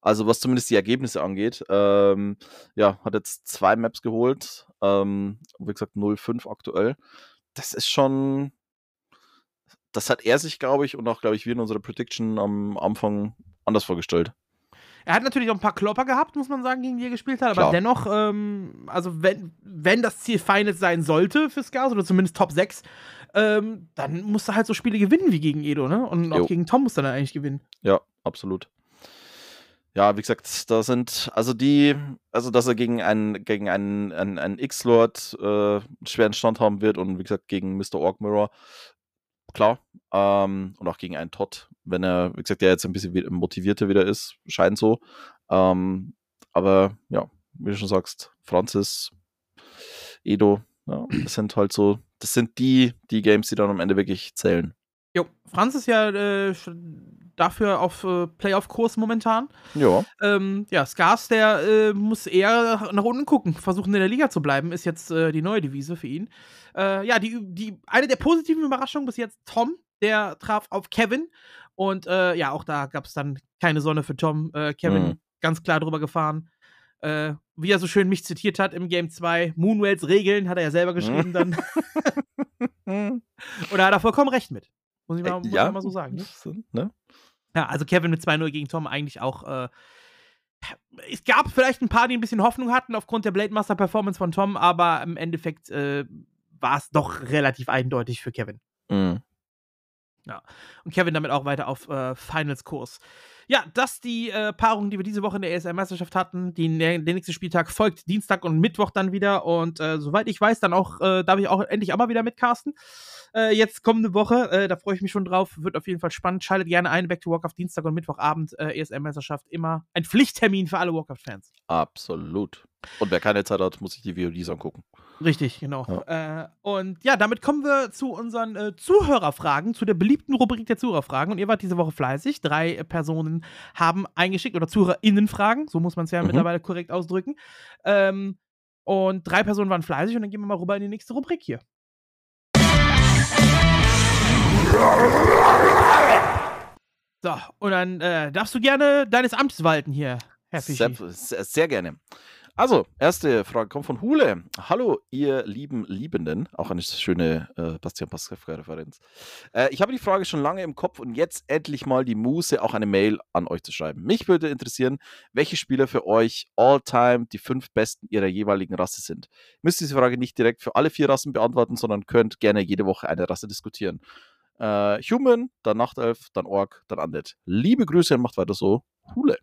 Also was zumindest die Ergebnisse angeht. Ähm, ja, hat jetzt zwei Maps geholt. Ähm, wie gesagt, 0-5 aktuell. Das ist schon. Das hat er sich, glaube ich, und auch, glaube ich, wir in unserer Prediction am Anfang anders vorgestellt. Er hat natürlich auch ein paar Klopper gehabt, muss man sagen, gegen die er gespielt hat, aber Klar. dennoch, ähm, also wenn, wenn das Ziel Finals sein sollte für Skars oder zumindest Top 6, ähm, dann musst du halt so Spiele gewinnen wie gegen Edo, ne? Und auch Jo. gegen Tom musst du dann eigentlich gewinnen. Ja, absolut. Ja, wie gesagt, da sind, also die, also dass er gegen einen, gegen einen, einen, einen X-Lord äh, schweren Stand haben wird und wie gesagt, gegen Mr. Orc Mirror, klar. Ähm, und auch gegen einen Todd, wenn er, wie gesagt, der jetzt ein bisschen motivierter wieder ist, scheint so. Ähm, aber ja, wie du schon sagst, Francis, Edo, ja, das sind halt so, das sind die, die Games, die dann am Ende wirklich zählen. Jo, Franz ist ja äh, dafür auf äh, Playoff-Kurs momentan. Ja. Ähm, ja, Skars, der äh, muss eher nach unten gucken, versuchen in der Liga zu bleiben, ist jetzt äh, die neue Devise für ihn. Äh, ja, die, die, eine der positiven Überraschungen bis jetzt Tom, der traf auf Kevin. Und äh, ja, auch da gab es dann keine Sonne für Tom. Äh, Kevin Mhm. ganz klar drüber gefahren. Wie er so schön mich zitiert hat im Game 2, Moonwells Regeln, hat er ja selber geschrieben dann. Und da hat er vollkommen recht mit. Muss ich mal, muss ja, ich mal so sagen. Ne? Ja, also Kevin mit 2-0 gegen Tom eigentlich auch. Äh, es gab vielleicht ein paar, die ein bisschen Hoffnung hatten aufgrund der Blade Master Performance von Tom, aber im Endeffekt äh, war es doch relativ eindeutig für Kevin. Mhm. Und Kevin damit auch weiter auf äh, Finals-Kurs. Ja, das die äh, Paarung, die wir diese Woche in der ESL-Meisterschaft hatten. Die, der nächste Spieltag folgt Dienstag und Mittwoch dann wieder. Und äh, soweit ich weiß, dann auch, äh, darf ich auch endlich auch mal wieder mitcasten. Äh, jetzt kommende Woche, äh, da freue ich mich schon drauf. Wird auf jeden Fall spannend. Schaltet gerne ein. Back to Walk auf Dienstag und Mittwochabend. Äh, ESL-Meisterschaft immer ein Pflichttermin für alle Warcraft-Fans. Absolut. Und wer keine Zeit hat, muss sich die VODs angucken. Richtig, genau. Äh, und ja, damit kommen wir zu unseren äh, Zuhörerfragen, zu der beliebten Rubrik der Zuhörerfragen. Und ihr wart diese Woche fleißig. Drei äh, Personen haben eingeschickt oder ZuhörerInnenfragen, so muss man es ja Mhm. mittlerweile korrekt ausdrücken. Ähm, und drei Personen waren fleißig und dann gehen wir mal rüber in die nächste Rubrik hier. So, und dann äh, darfst du gerne deines Amtes walten hier, Herr Fischi. Sehr, sehr gerne. Also, erste Frage kommt von Hule. Hallo, ihr lieben Liebenden. Auch eine schöne äh, Bastian Pastewka-Referenz. Äh, ich habe die Frage schon lange im Kopf und jetzt endlich mal die Muße, auch eine Mail an euch zu schreiben. Mich würde interessieren, welche Spieler für euch all-time die fünf besten ihrer jeweiligen Rasse sind. Ihr müsst diese Frage nicht direkt für alle vier Rassen beantworten, sondern könnt gerne jede Woche eine Rasse diskutieren. Äh, Human, dann Nachtelf, dann Ork, dann Undead. Liebe Grüße und macht weiter so. Hule.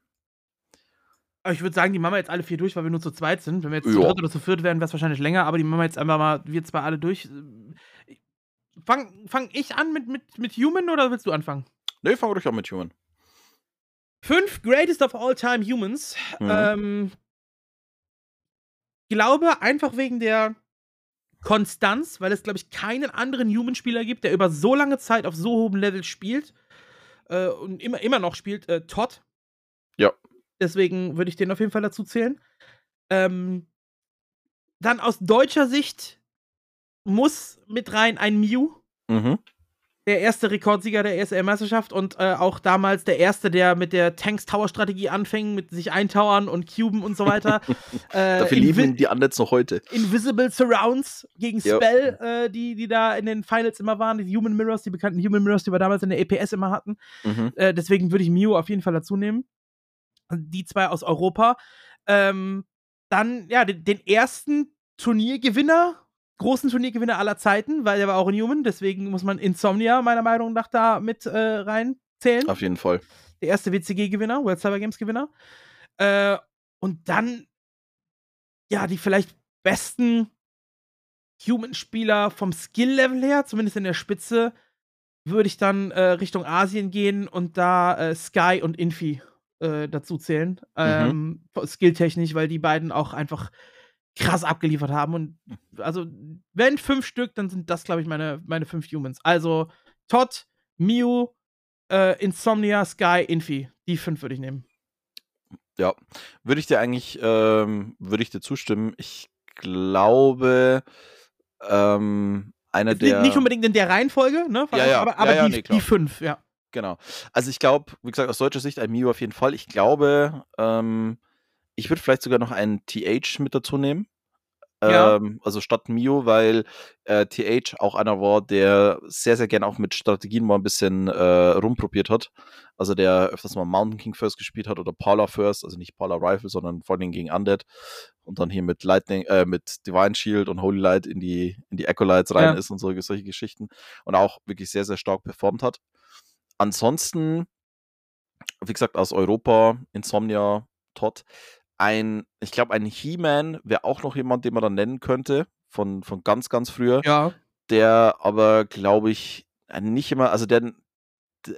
Aber Ich würde sagen, die machen wir jetzt alle vier durch, weil wir nur zu zweit sind. Wenn wir jetzt zu Ja. dritt oder zu viert wären, wäre es wahrscheinlich länger, aber die machen wir jetzt einfach mal, wir zwei alle durch. Fang, fang ich an mit, mit, mit Human oder willst du anfangen? Ne, fang ruhig an mit Human. Fünf Greatest of All Time Humans. Mhm. Ähm, glaube einfach wegen der Konstanz, weil es, glaube ich, keinen anderen Human-Spieler gibt, der über so lange Zeit auf so hohem Level spielt äh, und immer, immer noch spielt. Äh, Todd. Ja. Deswegen würde ich den auf jeden Fall dazu zählen. Ähm, dann aus deutscher Sicht muss mit rein ein Mew. Mhm. Der erste Rekordsieger der ESL-Meisterschaft und äh, auch damals der erste, der mit der Tanks-Tower-Strategie anfing, mit sich eintowern und cuben und so weiter. äh, Dafür lieben die Andets noch heute. Invisible Surrounds gegen Spell, ja. äh, die, die da in den Finals immer waren, die Human Mirrors, die bekannten Human Mirrors, die wir damals in der EPS immer hatten. Mhm. Äh, deswegen würde ich Mew auf jeden Fall dazu nehmen. Die zwei aus Europa. Ähm, dann, ja, den, den ersten Turniergewinner großen Turniergewinner aller Zeiten, weil er war auch ein Human, deswegen muss man Insomnia meiner Meinung nach da mit äh, reinzählen. Auf jeden Fall. Der erste WCG-Gewinner, World Cyber Games-Gewinner. Äh, und dann, ja, die vielleicht besten Human-Spieler vom Skill-Level her, zumindest in der Spitze, würde ich dann äh, Richtung Asien gehen und da äh, Sky und Infi äh, dazu zählen. Mhm. Ähm, Skilltechnisch, weil die beiden auch einfach krass abgeliefert haben. Und also, wenn fünf Stück, dann sind das, glaube ich, meine, meine fünf Humans. Also Todd, Mew, äh, Insomnia, Sky, Infi. Die fünf würde ich nehmen. Ja, würde ich dir eigentlich, ähm, würde ich dir zustimmen. Ich glaube, ähm, einer der. Nicht unbedingt in der Reihenfolge, ne? Ja, ja, aber, aber ja, ja, die, nee, die fünf, ja. Genau. Also ich glaube, wie gesagt, aus deutscher Sicht ein Mew auf jeden Fall. Ich glaube, ähm, ich würde vielleicht sogar noch einen TH mit dazu nehmen. Ja. Ähm, also statt Mio, weil äh, TH auch einer war, der sehr, sehr gerne auch mit Strategien mal ein bisschen äh, rumprobiert hat. Also der öfters mal Mountain King First gespielt hat oder Paula First, also nicht Paula Rifle, sondern vor allem gegen Undead und dann hier mit Lightning, äh, mit Divine Shield und Holy Light in die, in die Acolytes rein ja. ist und solche, solche Geschichten und auch wirklich sehr, sehr stark performt hat. Ansonsten, wie gesagt, aus Europa, Insomnia, Todd, ein, ich glaube, ein He-Man wäre auch noch jemand, den man dann nennen könnte, von, von ganz, ganz früher. Ja. Der aber, glaube ich, nicht immer, also der, der,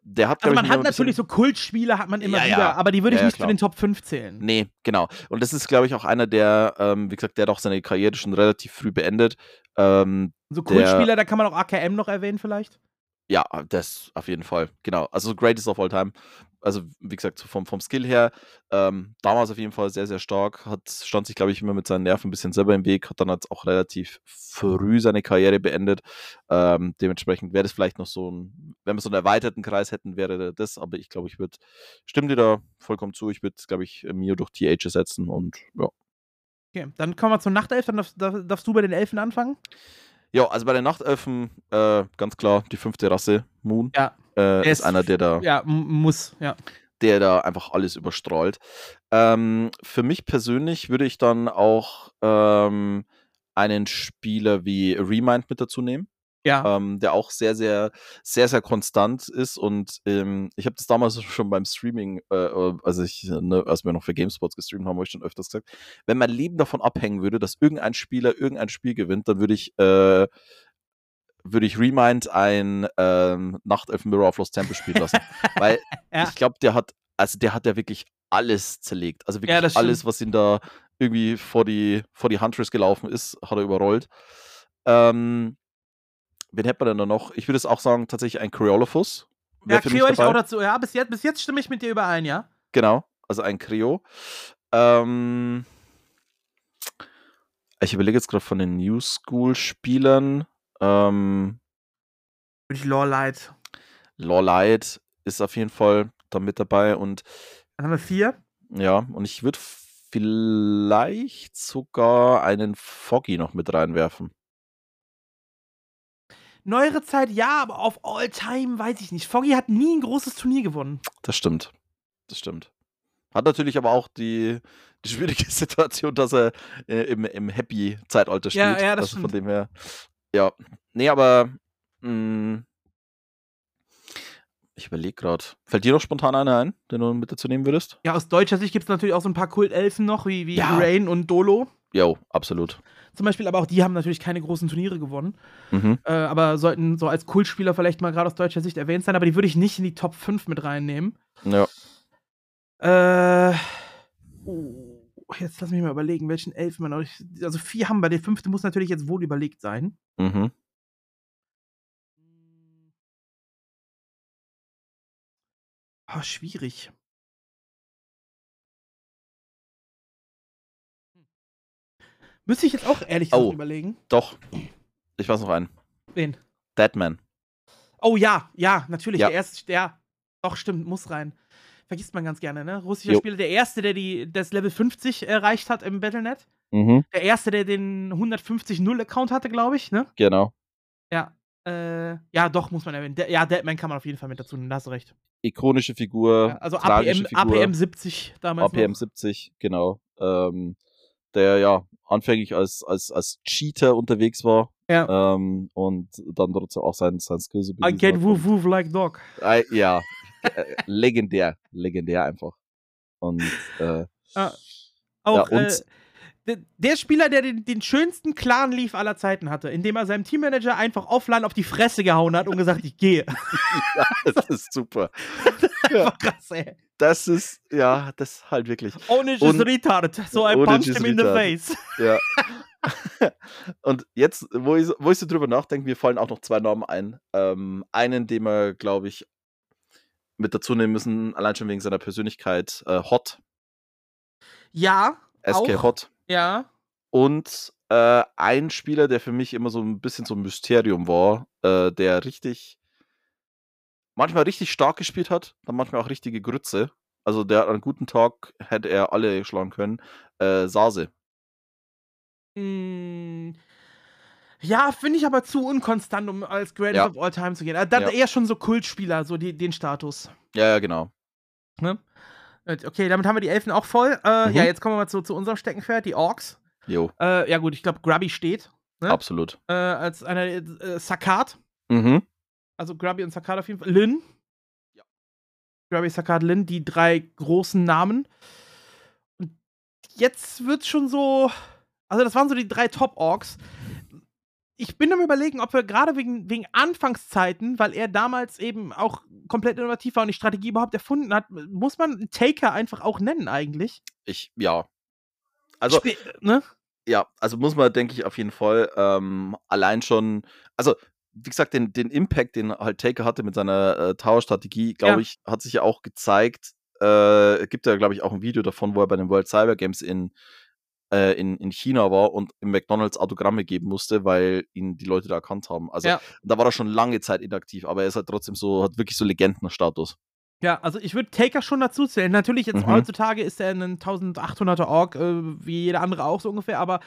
der hat, also man hat natürlich so Kultspiele, hat man immer ja, wieder, ja. aber die würde ich ja, nicht klar. zu den Top 5 zählen. Nee, genau. Und das ist, glaube ich, auch einer, der, ähm, wie gesagt, der doch seine Karriere schon relativ früh beendet. Ähm, so Kultspieler, da kann man auch AKM noch erwähnen vielleicht? Ja, das auf jeden Fall. Genau. Also Greatest of All Time. Also, wie gesagt, vom, vom Skill her, ähm, damals auf jeden Fall sehr, sehr stark. Hat, stand sich, glaube ich, immer mit seinen Nerven ein bisschen selber im Weg, hat dann jetzt auch relativ früh seine Karriere beendet. Ähm, dementsprechend wäre das vielleicht noch so ein, wenn wir so einen erweiterten Kreis hätten, wäre das, aber ich glaube, ich würde, stimmt dir da vollkommen zu, ich würde, glaube ich, Mio durch TH ersetzen und ja. Okay, dann kommen wir zur Nachtelf, dann darfst, darfst du bei den Elfen anfangen. Ja, also bei den Nachtelfen äh, ganz klar die fünfte Rasse, Moon. Ja. Äh, ist, ist einer, der da. Ja, muss, ja. Der da einfach alles überstrahlt. Ähm, für mich persönlich würde ich dann auch ähm, einen Spieler wie Remind mit dazu nehmen ja. ähm, der auch sehr, sehr, sehr, sehr konstant ist. Und ähm, ich habe das damals schon beim Streaming, äh, äh, also ich, ne, als wir noch für GameSpots gestreamt haben, habe ich schon öfters gesagt, wenn mein Leben davon abhängen würde, dass irgendein Spieler irgendein Spiel gewinnt, dann würde ich äh, würde ich Remind ein ähm, Nachtelfen Mirror of Lost Temple spielen lassen. Weil ja. ich glaube, der hat, also der hat ja wirklich alles zerlegt. Also wirklich ja, alles, was ihn da irgendwie vor die, vor die Huntress gelaufen ist, hat er überrollt. Ähm, wen hätte man denn da noch? Ich würde es auch sagen, tatsächlich ein Creolophus. Ja, Creo hätte ich auch dazu. Ja, bis jetzt, bis jetzt stimme ich mit dir überein, ja? Genau, also ein Creo. Ähm, ich überlege jetzt gerade von den New School-Spielern. Ähm, würde ich Lawlight. Lawlight ist auf jeden Fall da mit dabei und. Dann haben wir vier. Ja, und ich würde vielleicht sogar einen Foggy noch mit reinwerfen. Neuere Zeit ja, aber auf All-Time weiß ich nicht. Foggy hat nie ein großes Turnier gewonnen. Das stimmt. Das stimmt. Hat natürlich aber auch die, die schwierige Situation, dass er äh, im, im Happy-Zeitalter spielt. Ja, ja, das also stimmt. Von dem her. Ja. Nee, aber. Mh, hm, ich überlege gerade. Fällt dir noch spontan einer ein, den du mit dazu nehmen würdest? Ja, aus deutscher Sicht gibt es natürlich auch so ein paar Kultelfen noch, wie, wie ja. Rain und Dolo. Jo, absolut. Zum Beispiel, aber auch die haben natürlich keine großen Turniere gewonnen. Mhm. Äh, aber sollten so als Kultspieler vielleicht mal gerade aus deutscher Sicht erwähnt sein, aber die würde ich nicht in die Top 5 mit reinnehmen. Ja. Äh. Oh, jetzt lass mich mal überlegen, welchen Elfen man noch. Also vier haben wir, der fünfte muss natürlich jetzt wohl überlegt sein. Mhm. Ah, schwierig. Müsste ich jetzt auch ehrlich gesagt Oh. überlegen. Doch. Ich weiß noch einen. Wen? Deadman. Oh ja, ja, natürlich. Ja. Der erste, der. Doch, stimmt, muss rein. Vergisst man ganz gerne, ne? Russischer Jo. Spieler, der erste, der die, das Level 50 erreicht hat im Battlenet. Mhm. Der erste, der den 150-0-Account hatte, glaube ich, ne? Genau. Ja. Äh, ja, doch, muss man erwähnen. Der, ja, Deadman kann man auf jeden Fall mit dazu nehmen, da hast du recht. Ikonische Figur. Ja, also APM, Figur. APM 70 damals. APM noch. 70, genau. Ähm, der ja anfänglich als, als, als Cheater unterwegs war. Ja. Ähm, und dann trotzdem auch sein, sein Skill so I get woof woof like dog. Äh, ja, äh, legendär, legendär einfach. Und äh, Auch Ja, und- äh, der, Spieler, der den, den schönsten Clan lief aller Zeiten hatte, indem er seinem Teammanager einfach offline auf die Fresse gehauen hat und gesagt, ich gehe. ja, das ist super. Ja, Krass, ey. das ist, ja, das ist halt wirklich. Is Und- retarded, so I punched is him in the face. Ja. Und jetzt, wo ich, so- wo ich so drüber nachdenke, mir fallen auch noch zwei Namen ein. Ähm, einen, den wir, glaube ich, mit dazu nehmen müssen, allein schon wegen seiner Persönlichkeit, äh, Hot, Ja, SK Auch? Hot. Ja. Und äh, ein Spieler, der für mich immer so ein bisschen so ein Mysterium war, äh, der richtig, manchmal richtig stark gespielt hat, dann manchmal auch richtige Grütze. Also der an einem guten Tag hätte er alle schlagen können. Äh, Sase. Mm, Ja, finde ich aber zu unkonstant, um als Greatest Ja. of All Time zu gehen. Äh, Dann Ja. eher schon so Kultspieler, so die, den Status. Ja, ja, genau. Ne? Äh, Okay, damit haben wir die Elfen auch voll. Äh, Mhm. Ja, jetzt kommen wir mal zu, zu unserem Steckenpferd, die Orks. Jo, Äh, ja, gut, ich glaube, Grubby steht Ne? absolut. äh, als einer, äh, Sakat. Mhm. Also Grubby und Sakat auf jeden Fall. Lin. Ja. Grubby, Sakat, Lin, die drei großen Namen. Und jetzt wird's schon so. Also, das waren so die drei Top-Orks. Ich bin am überlegen, ob wir gerade wegen, wegen Anfangszeiten, weil er damals eben auch komplett innovativ war und die Strategie überhaupt erfunden hat, muss man Taker einfach auch nennen, eigentlich. Ich, ja. Also, Spä- ne? ja, also muss man, denke ich, auf jeden Fall ähm, allein schon, also wie gesagt, den, den Impact, den halt Taker hatte mit seiner äh, Tower-Strategie, glaube Ja. ich, hat sich ja auch gezeigt. Äh, es gibt ja, glaube ich, auch ein Video davon, wo er bei den World Cyber Games in, äh, in, in China war und im McDonalds Autogramme geben musste, weil ihn die Leute da erkannt haben. Also Ja. da war er schon lange Zeit inaktiv, aber er ist halt trotzdem so, hat wirklich so Legendenstatus. Ja, also ich würde Taker schon dazu zählen. Natürlich, jetzt Mhm. heutzutage ist er ein 1800er Ork, äh, wie jeder andere auch so ungefähr, aber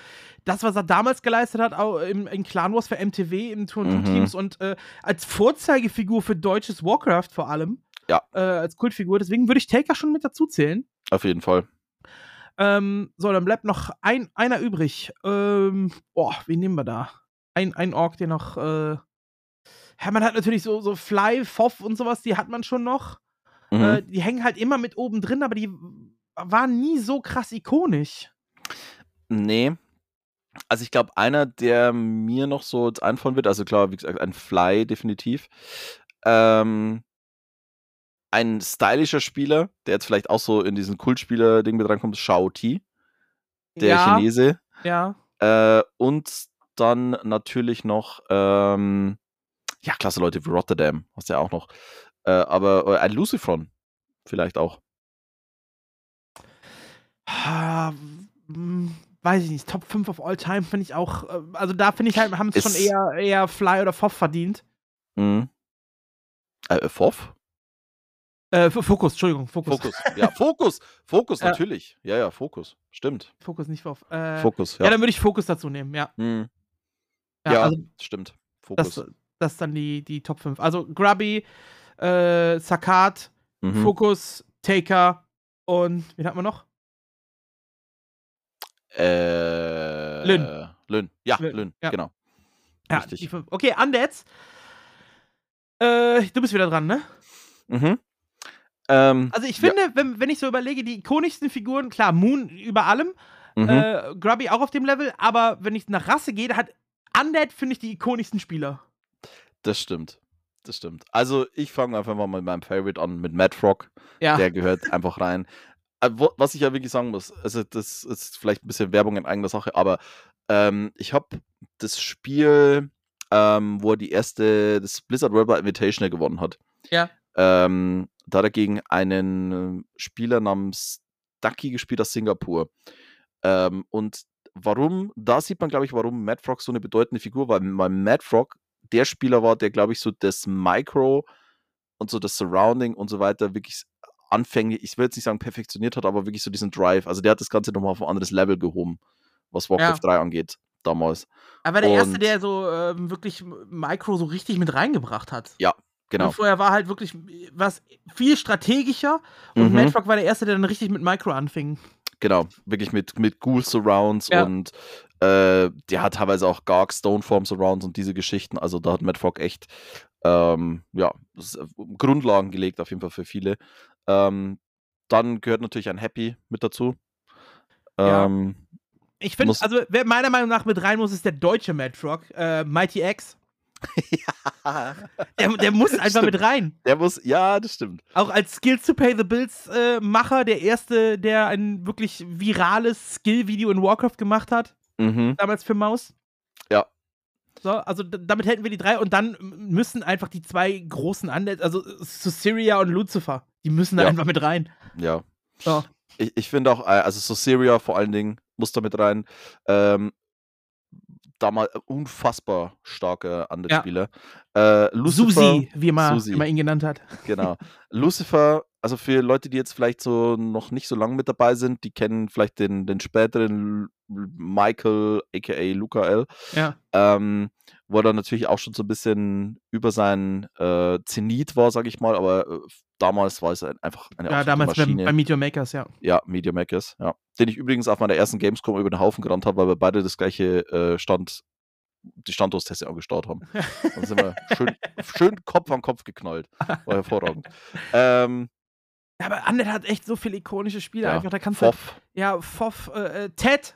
das, was er damals geleistet hat, auch im, in Clan Wars für MTW, im Tour Mhm. Teams und äh, als Vorzeigefigur für deutsches Warcraft vor allem, Ja. äh, als Kultfigur, deswegen würde ich Taker schon mit dazu zählen. Auf jeden Fall. Ähm, so, dann bleibt noch ein, einer übrig. Ähm, boah, wen nehmen wir da? Ein, ein Ork, der noch, äh, ja, man hat natürlich so, so Fly, Foff und sowas, die hat man schon noch. Mhm. Äh, die hängen halt immer mit oben drin, aber die waren nie so krass ikonisch. Nee. Also ich glaube, einer, der mir noch so einfallen wird, also klar, wie gesagt, ein Fly definitiv. Ähm, ein stylischer Spieler, der jetzt vielleicht auch so in diesen Kultspieler-Ding mit reinkommt, ist Shao Ti, der ja, Chinese. Ja. Äh, und dann natürlich noch, ähm, ja, klasse Leute wie Rotterdam, hast du ja auch noch. Äh, aber äh, ein Lucifron vielleicht auch. Ah, mm, weiß ich nicht. Top 5 of all time finde ich auch. äh, Also da finde ich halt, haben es schon eher, eher Fly oder Foff verdient. Mhm. Äh, Foff? Äh, Fokus, Entschuldigung, Fokus. Fokus. Ja, Fokus. Fokus, Ja. natürlich. Ja, ja, Fokus. Stimmt. Fokus, nicht Foff. Äh, Fokus, ja. ja. dann würde ich Fokus dazu nehmen, ja. Hm. Ja, Ja, also stimmt. das, Fokus. das ist dann die, die Top 5. Also Grubby, äh, Sakat, Mhm. Fokus, Taker und wen hatten wir noch? Äh, Lynn. Lynn. Ja, Lynn, Lynn, ja. genau. Ja, Richtig. die fünf. Okay, Undeads. Äh, du bist wieder dran, ne? Mhm. Ähm, Also ich Ja. finde, wenn, wenn ich so überlege, die ikonischsten Figuren, klar, Moon über allem, mhm. äh, Grubby auch auf dem Level, aber wenn ich nach Rasse gehe, hat Undead, finde ich, die ikonischsten Spieler. das stimmt. Das stimmt. Also, ich fange einfach mal mit meinem Favorite an, mit Mad Frog. Ja. Der gehört einfach rein. äh, was ich ja wirklich sagen muss, also das ist vielleicht ein bisschen Werbung in eigener Sache, aber ähm, ich habe das Spiel, ähm, wo er die erste, das Blizzard Worldwide Invitational gewonnen hat. Ja. Ähm, da hat er gegen einen Spieler namens Ducky gespielt aus Singapur. Ähm, und warum, da sieht man, glaube ich, warum Matt Frog so eine bedeutende Figur war, weil Matt Frog der Spieler war, der, glaube ich, so das Micro und so das Surrounding und so weiter wirklich anfänglich, ich will jetzt nicht sagen perfektioniert hat, aber wirklich so diesen Drive. Also der hat das Ganze nochmal auf ein anderes Level gehoben, was Warcraft ja. 3 angeht, damals. Er war der und, Erste, der so ähm, wirklich Micro so richtig mit reingebracht hat. Ja, Genau. Und vorher war halt wirklich was viel strategischer und mhm. Madrock war der Erste, der dann richtig mit Micro anfing. Genau, wirklich mit, mit Ghoul Surrounds ja. und äh, der hat teilweise auch Garg Stoneform Surrounds und diese Geschichten. Also da hat Madfrog echt ähm, ja, äh, Grundlagen gelegt, auf jeden Fall für viele. Ähm, dann gehört natürlich ein Happy mit dazu. Ähm, ja. Ich finde, also wer meiner Meinung nach mit rein muss, ist der deutsche Madfrog, äh, Mighty X. ja. Der, der muss einfach stimmt. mit rein. Der muss, ja, das stimmt. Auch als Skills to Pay the Bills äh, Macher, der erste, der ein wirklich virales Skill-Video in Warcraft gemacht hat. Mhm. Damals für Maus. Ja. So, also damit hätten wir die drei und dann müssen einfach die zwei großen Anwälte, also Syria und Lucifer, die müssen da ja. einfach mit rein. Ja. So. Ich, ich finde auch, äh, also Syria vor allen Dingen muss da mit rein. Ähm, damals äh, unfassbar starke andere Spieler. Ja. Äh, Susi, wie man, Susi. ihn genannt hat. Genau. Lucifer, also für Leute, die jetzt vielleicht so noch nicht so lange mit dabei sind, die kennen vielleicht den, den späteren Michael, aka Luca L. Ja. Ähm, wo er dann natürlich auch schon so ein bisschen über sein äh, Zenit war, sag ich mal, aber äh, damals war es einfach eine Ja, damals Maschine. bei, bei Meteor Makers, ja. Ja, Meteor Makers, ja. Den ich übrigens auf meiner ersten Gamescom über den Haufen gerannt habe, weil wir beide das gleiche äh, Stand, die Standortsteste angestarrt haben. Dann sind wir schön, schön Kopf an Kopf geknallt. War hervorragend. ähm, ja, aber Andet hat echt so viele ikonische Spiele ja, einfach. Da kannst Foff. Du, ja, Foff, äh, äh Ted,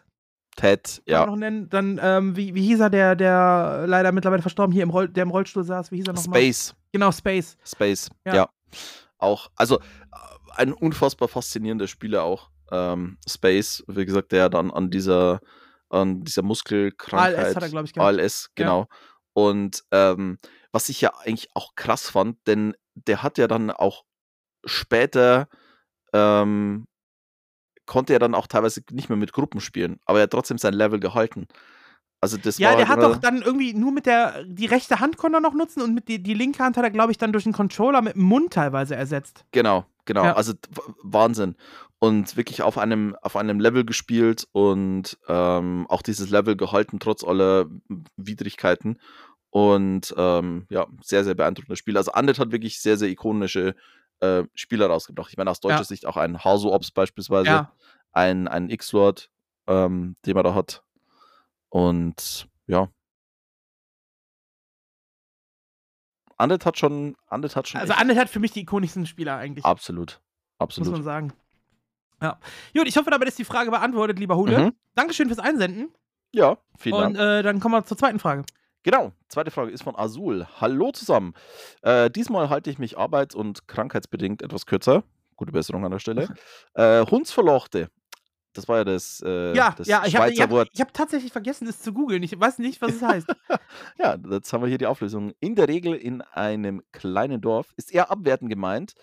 Ted, ja. noch nennen. Dann, ähm, wie, wie hieß er, der, der leider mittlerweile verstorben hier im Roll, der im Rollstuhl saß? Wie hieß er nochmal? Space. Genau, Space. Space, ja. ja. Auch, also ein unfassbar faszinierender Spieler auch. Ähm, Space, wie gesagt, der dann an dieser, an dieser Muskelkrankheit. ALS hat er, glaube ich, gehabt. ALS, genau. Ja. Und ähm, was ich ja eigentlich auch krass fand, denn der hat ja dann auch später ähm, konnte er dann auch teilweise nicht mehr mit Gruppen spielen, aber er hat trotzdem sein Level gehalten. Also das ja, war der hat doch dann irgendwie nur mit der, die rechte Hand konnte er noch nutzen und mit die, die linke Hand hat er, glaube ich, dann durch einen Controller mit dem Mund teilweise ersetzt. Genau, genau. Ja. Also Wahnsinn. Und wirklich auf einem, auf einem Level gespielt und ähm, auch dieses Level gehalten, trotz aller Widrigkeiten. Und ähm, ja, sehr, sehr beeindruckendes Spiel. Also Andet hat wirklich sehr, sehr ikonische äh, Spieler rausgebracht. Ich meine, aus deutscher ja. Sicht auch ein Hasu Ops beispielsweise, ja. ein, ein X-Lord, ähm, den man da hat. Und ja. Andet hat schon. Andet hat schon also, Andet hat für mich die ikonischsten Spieler eigentlich. Absolut. Absolut. Muss man sagen. Ja. Gut, ich hoffe, damit ist die Frage beantwortet, lieber Hule. Mhm. Dankeschön fürs Einsenden. Ja, vielen Und, Dank. Und äh, dann kommen wir zur zweiten Frage. Genau, zweite Frage ist von Azul. Hallo zusammen. Äh, diesmal halte ich mich arbeits- und krankheitsbedingt etwas kürzer. Gute Besserung an der Stelle. äh, Hundsverlochte. Das war ja das, äh, ja, das ja, ich habe hab, hab tatsächlich vergessen, es zu googeln. Ich weiß nicht, was es heißt. ja, jetzt haben wir hier die Auflösung. In der Regel in einem kleinen Dorf ist eher abwertend gemeint.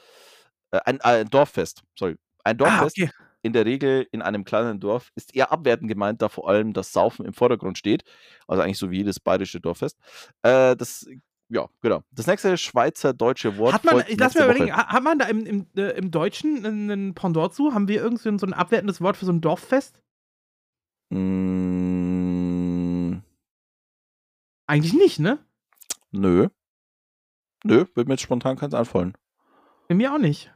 Äh, ein, ein Dorffest, sorry. Ein ah, Dorffest ah, okay in der Regel in einem kleinen Dorf ist eher abwertend gemeint, da vor allem das Saufen im Vordergrund steht. Also eigentlich so wie jedes bayerische Dorffest. Äh, das ja, genau. Das nächste Schweizer-deutsche Wort. Hat man, lass mir überlegen, Woche. hat man da im, im, äh, im Deutschen einen Pendant zu? Haben wir irgendwie so ein abwertendes Wort für so ein Dorffest? Mm. Eigentlich nicht, ne? Nö. Nö, wird mir jetzt spontan keins anfallen. Bei mir auch nicht.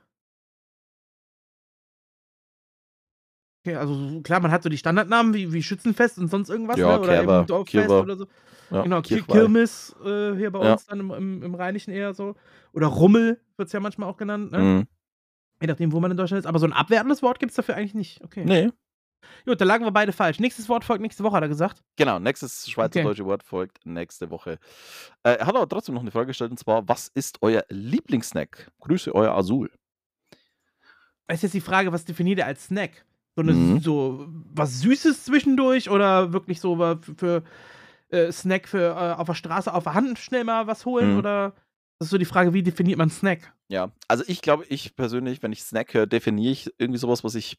Okay, also klar, man hat so die Standardnamen wie, wie Schützenfest und sonst irgendwas, ja, ne? oder Kerber, eben Dorffest Kirwa. oder so. Ja, genau, Kirmes äh, hier bei uns dann im, im, im, Rheinischen eher so. Oder Rummel wird es ja manchmal auch genannt, ne? Mhm. Je nachdem, wo man in Deutschland ist. Aber so ein abwertendes Wort gibt es dafür eigentlich nicht. Okay. Nee. Gut, da lagen wir beide falsch. Nächstes Wort folgt nächste Woche, hat er gesagt. Genau, nächstes schweizerdeutsche okay. Wort folgt nächste Woche. Äh, er hat aber trotzdem noch eine Frage gestellt und zwar: Was ist euer Lieblingssnack? Grüße, euer Azul. ist jetzt die Frage, was definiert ihr als Snack? So, eine, Mhm. so was Süßes zwischendurch oder wirklich so für, für äh, Snack für äh, auf der Straße auf der Hand schnell mal was holen? Mhm. Oder das ist so die Frage, wie definiert man Snack? Ja, also ich glaube, ich persönlich, wenn ich Snack höre, definiere ich irgendwie sowas, was ich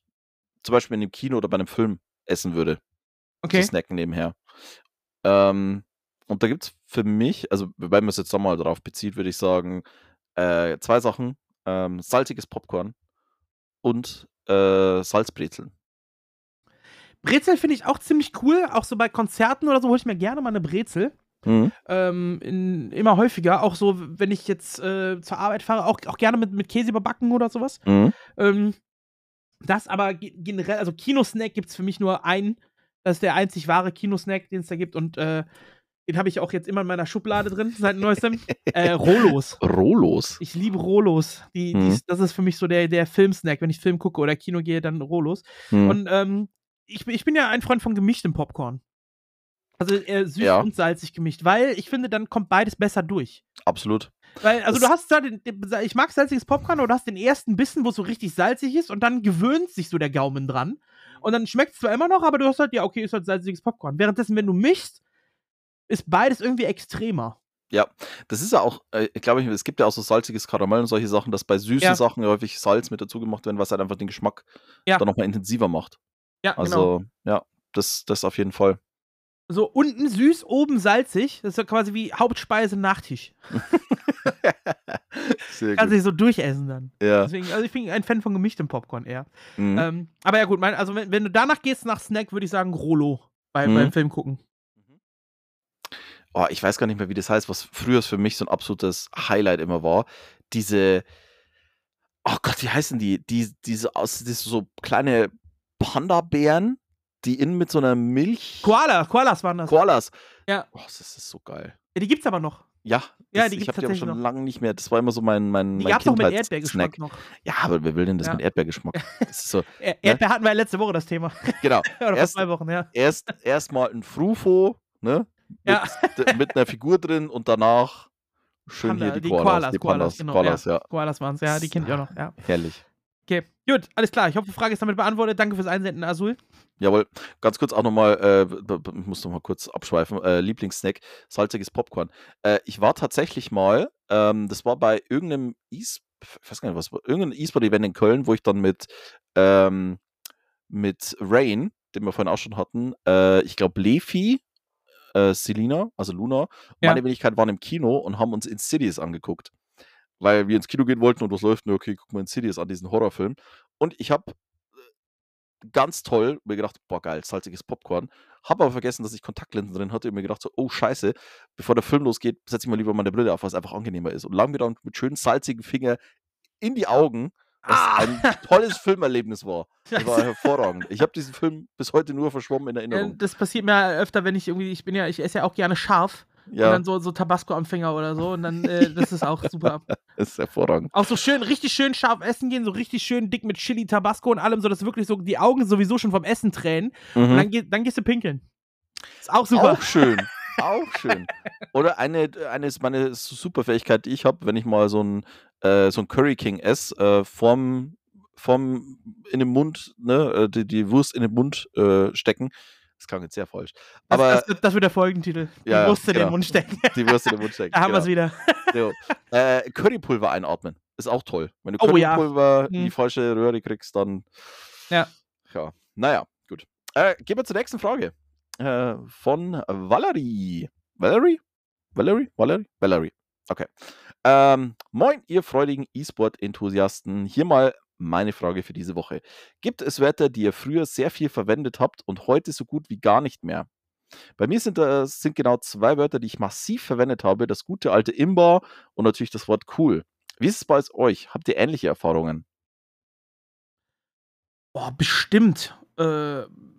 zum Beispiel in einem Kino oder bei einem Film essen würde. Okay. So snacken nebenher. Ähm, und da gibt es für mich, also wenn man es jetzt nochmal darauf bezieht, würde ich sagen, äh, zwei Sachen. Ähm, salziges Popcorn und äh, Salzbrezeln. Brezel finde ich auch ziemlich cool. Auch so bei Konzerten oder so hole ich mir gerne mal eine Brezel. Mhm. Ähm, in, immer häufiger. Auch so, wenn ich jetzt äh, zur Arbeit fahre, auch, auch gerne mit, mit Käse überbacken oder sowas. Mhm. Ähm, das aber ge- generell, also Kinosnack gibt es für mich nur einen. Das ist der einzig wahre Kinosnack, den es da gibt. Und äh, den habe ich auch jetzt immer in meiner Schublade drin, seit neuestem. äh, Rolos. Rolos. Ich liebe Rolos. Die, Mhm. die, das ist für mich so der, der Filmsnack. Wenn ich Film gucke oder Kino gehe, dann Rolos. Mhm. Und ähm, ich, bin- ich bin ja ein Freund von gemischtem Popcorn. Also äh, süß Ja. und salzig gemischt, weil ich finde, dann kommt beides besser durch. Absolut. Weil, also Das- du hast da den, den, ich mag salziges Popcorn, aber du hast den ersten Bissen, wo es so richtig salzig ist und dann gewöhnt sich so der Gaumen dran. Und dann schmeckt es zwar immer noch, aber du hast halt, ja, okay, ist halt salziges Popcorn. Währenddessen, wenn du mischst, ist beides irgendwie extremer. Das ist ja auch, äh, ich glaube, es gibt ja auch so salziges Karamell und solche Sachen, dass bei süßen Ja. Sachen ja häufig Salz mit dazu gemacht wird, was halt einfach den Geschmack Ja. dann nochmal intensiver macht. Ja, genau. Also, ja, das, das auf jeden Fall. So unten süß, oben salzig. Das ist ja quasi wie Hauptspeise, Nachtisch. Sehr Kannst dich so durchessen dann. Ja. Deswegen, also ich bin ein Fan von gemischtem Popcorn eher. Mhm. Ähm, aber ja, gut, mein, also wenn, wenn du danach gehst nach Snack, würde ich sagen Rolo bei, Mhm. beim Film gucken. Oh, ich weiß gar nicht mehr, wie das heißt, was früher für mich so ein absolutes Highlight immer war. Diese, oh Gott, wie heißen die? die diese aus, diese so kleine Panda-Bären, die innen mit so einer Milch. Koala, Koalas waren das. Koalas. Ja. Oh, das ist so geil. Ja, die gibt's aber noch. Ja, Ja, das, die ich habe die aber schon lange nicht mehr. Das war immer so mein, mein, Die mein gab's auch mit. Erdbeergeschmack noch. Ja, aber wer will denn das Ja. mit Erdbeergeschmack? Das so, Er Erdbeer hatten wir ja letzte Woche das Thema. genau. Oder vor Erst- zwei Wochen, ja. Erst erstmal ein Frufo, ne? Mit, Ja. d- mit einer Figur drin und danach schön Panda, hier die, die Koalas. Koalas, die Koalas, Pandas, genau, Koalas, ja. Koalas waren's, ja, die kennt ihr auch noch, ja. Herrlich. Okay, gut, alles klar. Ich hoffe, die Frage ist damit beantwortet. Danke fürs Einsenden, Azul. Jawohl. Ganz kurz auch nochmal, äh, ich muss nochmal kurz abschweifen. Äh, Lieblingssnack, salziges Popcorn. Äh, ich war tatsächlich mal, ähm, das war bei irgendeinem E ich weiß gar nicht, was war, irgendein E-Sport-Event in Köln, wo ich dann mit, ähm, mit Rain, den wir vorhin auch schon hatten, äh, ich glaube Lefi, äh, Selina, also Luna, Ja. meine Wenigkeit waren im Kino und haben uns Insidious angeguckt. Weil wir ins Kino gehen wollten und was läuft, na, okay, gucken wir Insidious an, diesen Horrorfilm. Und ich habe ganz toll mir gedacht, boah, geil, salziges Popcorn. Habe aber vergessen, dass ich Kontaktlinsen drin hatte und mir gedacht, so, oh, scheiße, bevor der Film losgeht, setze ich mal lieber meine Brille auf, es einfach angenehmer ist. Und lang mir dann mit schönen salzigen Finger in die Augen, was Ah. ein tolles Filmerlebnis war. Das war hervorragend. Ich habe diesen Film bis heute nur verschwommen in Erinnerung. das passiert mir öfter, wenn ich irgendwie, ich bin ja, ich esse ja auch gerne scharf. Und Ja, dann so, so Tabasco am Finger oder so. Und dann, äh, das ist auch super. ist hervorragend. Auch so schön, richtig schön scharf essen gehen, so richtig schön dick mit Chili, Tabasco und allem, so dass wirklich so die Augen sowieso schon vom Essen tränen. Und Mhm. dann, geh, dann gehst du pinkeln. Ist auch super. Auch schön. Auch schön. Oder eine, eine ist meine Superfähigkeit, die ich habe, wenn ich mal so ein, äh, so ein Curry King esse, äh, vom, vom in den Mund, ne, äh, die, die Wurst in den Mund äh, stecken. Das klang jetzt sehr falsch. Aber das, das, das wird der Folgentitel. Ja, die Wurst in genau. den Mund stecken. die Wurst in den Mund stecken. Da haben wir es genau. wieder. So. Äh, Currypulver einatmen. Ist auch toll. Wenn du Oh ja. Currypulver in Hm. die falsche Röhre kriegst, dann. Ja. Ja. Naja, gut. Äh, gehen wir zur nächsten Frage. Äh, von Valerie. Valerie? Valerie? Valerie? Valerie. Okay. Ähm, moin, ihr freudigen E-Sport-Enthusiasten. Hier mal meine Frage für diese Woche. Gibt es Wörter, die ihr früher sehr viel verwendet habt und heute so gut wie gar nicht mehr? Bei mir sind das sind genau zwei Wörter, die ich massiv verwendet habe. Das gute alte Imba und natürlich das Wort cool. Wie ist es bei euch? Habt ihr ähnliche Erfahrungen? Boah, bestimmt. Äh,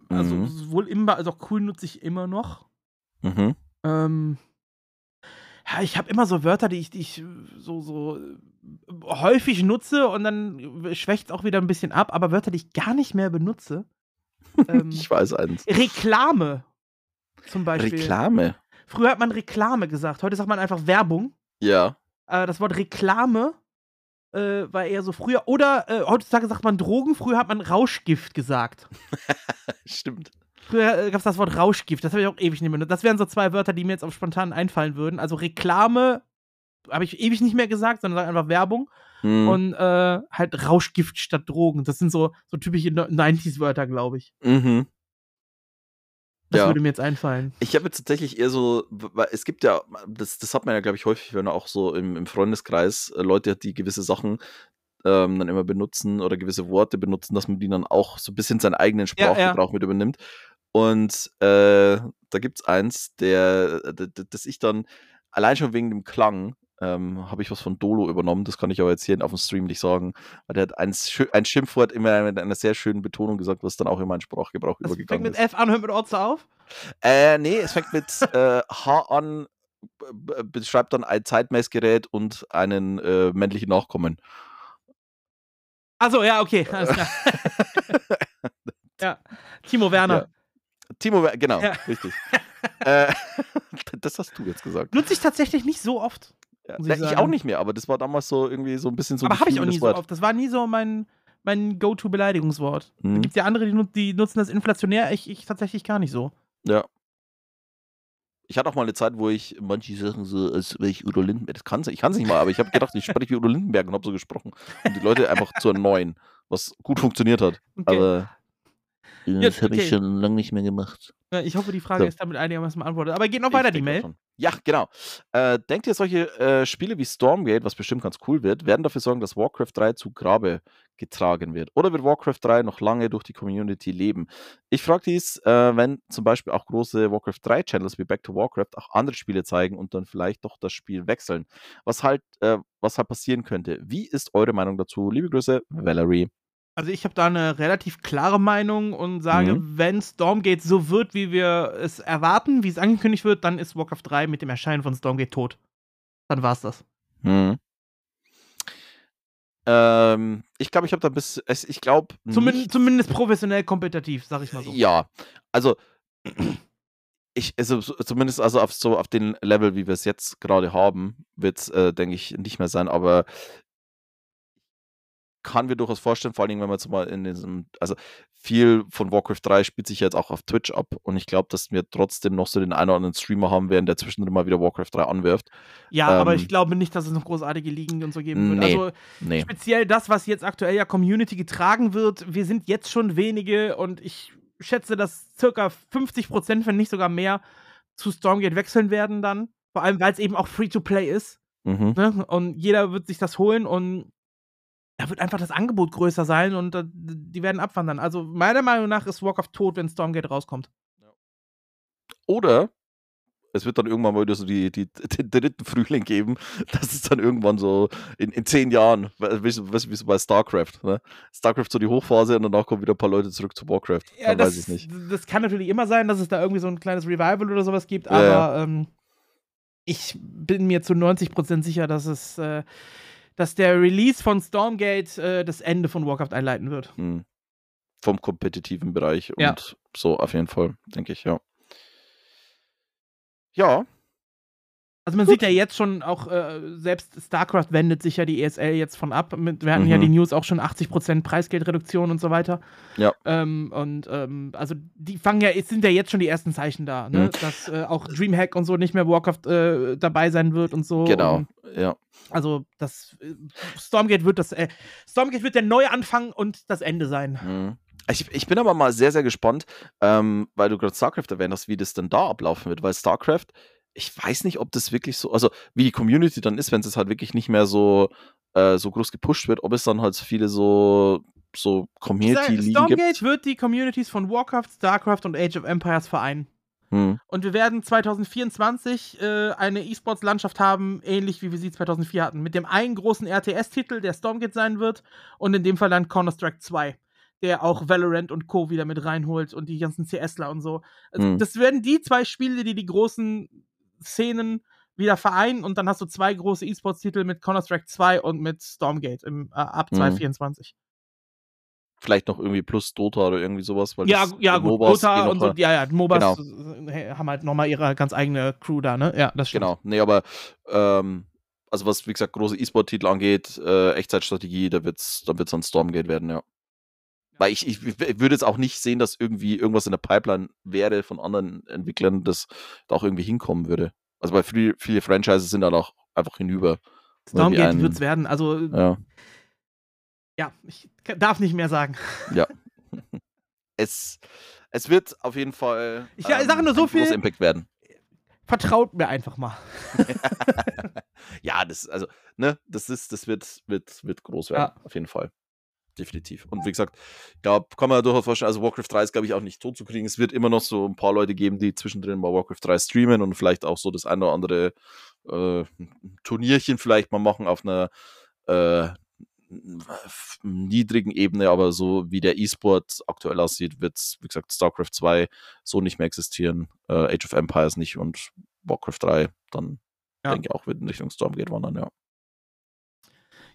also Mhm. sowohl Imba als auch cool nutze ich immer noch. Mhm. Ähm, ja, ich habe immer so Wörter, die ich, die ich so, so äh, häufig nutze und dann schwächt es auch wieder ein bisschen ab, aber Wörter, die ich gar nicht mehr benutze. Ähm, Ich weiß eins. Reklame zum Beispiel. Reklame. Früher hat man Reklame gesagt, heute sagt man einfach Werbung. Ja. Äh, das Wort Reklame äh, war eher so früher. Oder äh, heutzutage sagt man Drogen, früher hat man Rauschgift gesagt. Stimmt. Früher äh, gab es das Wort Rauschgift, das habe ich auch ewig nicht mehr. benutzt. Das wären so zwei Wörter, die mir jetzt auf spontan einfallen würden. Also Reklame habe ich ewig nicht mehr gesagt, sondern einfach Werbung. Hm. Und äh, halt Rauschgift statt Drogen. Das sind so, so typische 90s-Wörter, glaube ich. Mhm. Das Ja. würde mir jetzt einfallen. Ich habe jetzt tatsächlich eher so, weil es gibt ja, das, das hat man ja, glaube ich, häufig, wenn auch so im, im Freundeskreis äh, Leute hat, die gewisse Sachen ähm, dann immer benutzen oder gewisse Worte benutzen, dass man die dann auch so ein bisschen seinen eigenen Ja, ja. Sprachgebrauch mit übernimmt. Und äh, da gibt es eins, der, d- das ich dann allein schon wegen dem Klang ähm, habe ich was von Dolo übernommen. Das kann ich aber jetzt hier auf dem Stream nicht sagen. Weil der hat ein, ein Schimpfwort immer mit einer sehr schönen Betonung gesagt, was dann auch in meinen Sprachgebrauch Das fängt übergegangen mit ist. F an, hört mit Otze auf. Äh, nee, es fängt mit äh, H an, b- beschreibt dann ein Zeitmessgerät und einen äh, männlichen Nachkommen. Achso, ja, okay, alles klar. ja, Timo Werner. Timo, Wer- genau, Ja. richtig. äh, das hast du jetzt gesagt. Nutze ich tatsächlich nicht so oft. Ja, ich, ich auch nicht mehr, aber das war damals so irgendwie so ein bisschen so. Aber habe ich auch nie so Wort. oft. Das war nie so mein, mein Go-To-Beleidigungswort. Da Mhm. gibt es ja andere, die, die nutzen das inflationär. Ich, ich tatsächlich gar nicht so. Ja. Ich hatte auch mal eine Zeit, wo ich manche Sachen so, als wäre ich Udo Lindenberg, das kann's, ich kann es nicht mal, aber ich habe gedacht, ich spreche wie Udo Lindenberg und habe so gesprochen, um die Leute einfach zu erneuern, was gut funktioniert hat. Okay. Aber Ja, das habe okay. ich schon lange nicht mehr gemacht. Ja, ich hoffe, die Frage So. ist damit einigermaßen beantwortet. Aber geht noch Ich weiter, die Mail. Ja, genau. Äh, denkt ihr, solche äh, Spiele wie Stormgate, was bestimmt ganz cool wird, werden dafür sorgen, dass Warcraft 3 zu Grabe getragen wird? Oder wird Warcraft 3 noch lange durch die Community leben? Ich frage dies, äh, wenn zum Beispiel auch große Warcraft 3 Channels wie Back to Warcraft auch andere Spiele zeigen und dann vielleicht doch das Spiel wechseln. Was halt, äh, was halt passieren könnte. Wie ist eure Meinung dazu? Liebe Grüße, Valerie. Also ich habe da eine relativ klare Meinung und sage, Mhm. wenn Stormgate so wird, wie wir es erwarten, wie es angekündigt wird, dann ist Warcraft 3 mit dem Erscheinen von Stormgate tot. Dann war's das. Hm. Ähm, ich glaube, ich habe da bis, es- ich glaube, Zumindest, zumindest professionell kompetitiv, sag ich mal so. Ja, also ich, also so- zumindest also auf so auf den Level, wie wir es jetzt gerade haben, wird es, äh, denke ich, nicht mehr sein, aber kann mir durchaus vorstellen, vor allen Dingen, wenn man jetzt mal in diesem, also viel von Warcraft 3 spielt sich jetzt auch auf Twitch ab und ich glaube, dass wir trotzdem noch so den einen oder anderen Streamer haben werden, der zwischendrin mal wieder Warcraft 3 anwirft. Ja, aber Ähm, ich glaube nicht, dass es noch großartige Ligen und so geben wird. Nee. Also Nee. speziell das, was jetzt aktuell ja Community getragen wird, wir sind jetzt schon wenige und ich schätze, dass circa 50%, wenn nicht sogar mehr, zu Stormgate wechseln werden dann. Vor allem, weil es eben auch Free-to-Play ist. Mhm. Ne? Und jeder wird sich das holen und da wird einfach das Angebot größer sein und äh, die werden abwandern. Also meiner Meinung nach ist Warcraft tot, wenn Stormgate rauskommt. Oder es wird dann irgendwann mal wieder so die, die, den dritten Frühling geben, dass es dann irgendwann so in, in zehn Jahren, we- weißt du, wie so bei StarCraft, ne? StarCraft so die Hochphase und danach kommen wieder ein paar Leute zurück zu Warcraft. dann das, weiß ich nicht. das kann natürlich immer sein, dass es da irgendwie so ein kleines Revival oder sowas gibt, Ja, aber Ähm, ich bin mir zu 90% sicher, dass es, äh, dass der Release von Stormgate äh, das Ende von Warcraft einleiten wird. Hm. Vom kompetitiven Bereich und Ja. so auf jeden Fall, denke ich, ja. Ja, Also man sieht ja jetzt schon auch, äh, selbst StarCraft wendet sich ja die ESL jetzt von ab. Mit, wir hatten ja Mhm. die News auch schon 80% Preisgeldreduktion und so weiter. Ja. Ähm, und ähm, also die fangen ja, es sind ja jetzt schon die ersten Zeichen da, ne? Mhm. dass äh, auch Dreamhack und so nicht mehr Warcraft äh, dabei sein wird und so. genau. Und, Ja. also das äh, Stormgate wird das, äh, Stormgate wird der neue Anfang und das Ende sein. Mhm. Ich, ich bin aber mal sehr, sehr gespannt, ähm, weil du gerade StarCraft erwähnt hast, wie das denn da ablaufen wird, weil StarCraft, ich weiß nicht, ob das wirklich so, also wie die Community dann ist, wenn es halt wirklich nicht mehr so, äh, so groß gepusht wird, ob es dann halt so viele so, so Ich sag, Community-Ligen Stormgate gibt. wird die Communities von Warcraft, StarCraft und Age of Empires vereinen. Hm. Und wir werden 2024 äh, eine E-Sports-Landschaft haben, ähnlich wie wir sie 2004 hatten. Mit dem einen großen RTS-Titel, der Stormgate sein wird, und in dem Fall dann Counter-Strike 2, der auch Valorant und Co. wieder mit reinholt und die ganzen CSler und so. Also, Hm. Das werden die zwei Spiele, die die großen Szenen wieder vereinen und dann hast du zwei große E-Sports-Titel mit Counter-Strike 2 und mit Stormgate im, äh, ab Hm. 2024. Vielleicht noch irgendwie plus Dota oder irgendwie sowas, weil Ja, ja, gut, MOBAs eh Dota noch und so, ja, ja, MOBAs Genau. äh, haben halt nochmal ihre ganz eigene Crew da, ne? Ja, das stimmt. Genau, nee, aber ähm, also was, wie gesagt, große E-Sport-Titel angeht, äh, Echtzeitstrategie, da wird es da wird's dann Stormgate werden, ja. Weil ich, ich, ich würde jetzt auch nicht sehen, dass irgendwie irgendwas in der Pipeline wäre von anderen Entwicklern, das da auch irgendwie hinkommen würde. Also weil viele, viele Franchises sind dann auch einfach hinüber. Stormgate wird es werden. Also Ja. ja, ich darf nicht mehr sagen. Ja. es, es wird auf jeden Fall Ich sage nur so viel- Impact werden. Vertraut mir einfach mal. ja, das, also, ne, das ist, das wird, wird, wird groß werden, auf jeden Fall. Definitiv. Und wie gesagt, glaube, kann man durchaus vorstellen, also Warcraft 3 ist, glaube ich, auch nicht tot zu kriegen. Es wird immer noch so ein paar Leute geben, die zwischendrin mal Warcraft 3 streamen und vielleicht auch so das eine oder andere äh, Turnierchen vielleicht mal machen auf einer äh, niedrigen Ebene, aber so wie der E-Sport aktuell aussieht, wird wie gesagt, StarCraft 2 so nicht mehr existieren, äh, Age of Empires nicht und Warcraft 3 dann, Ja. denke ich, auch in Richtung Stormgate wandern, ja.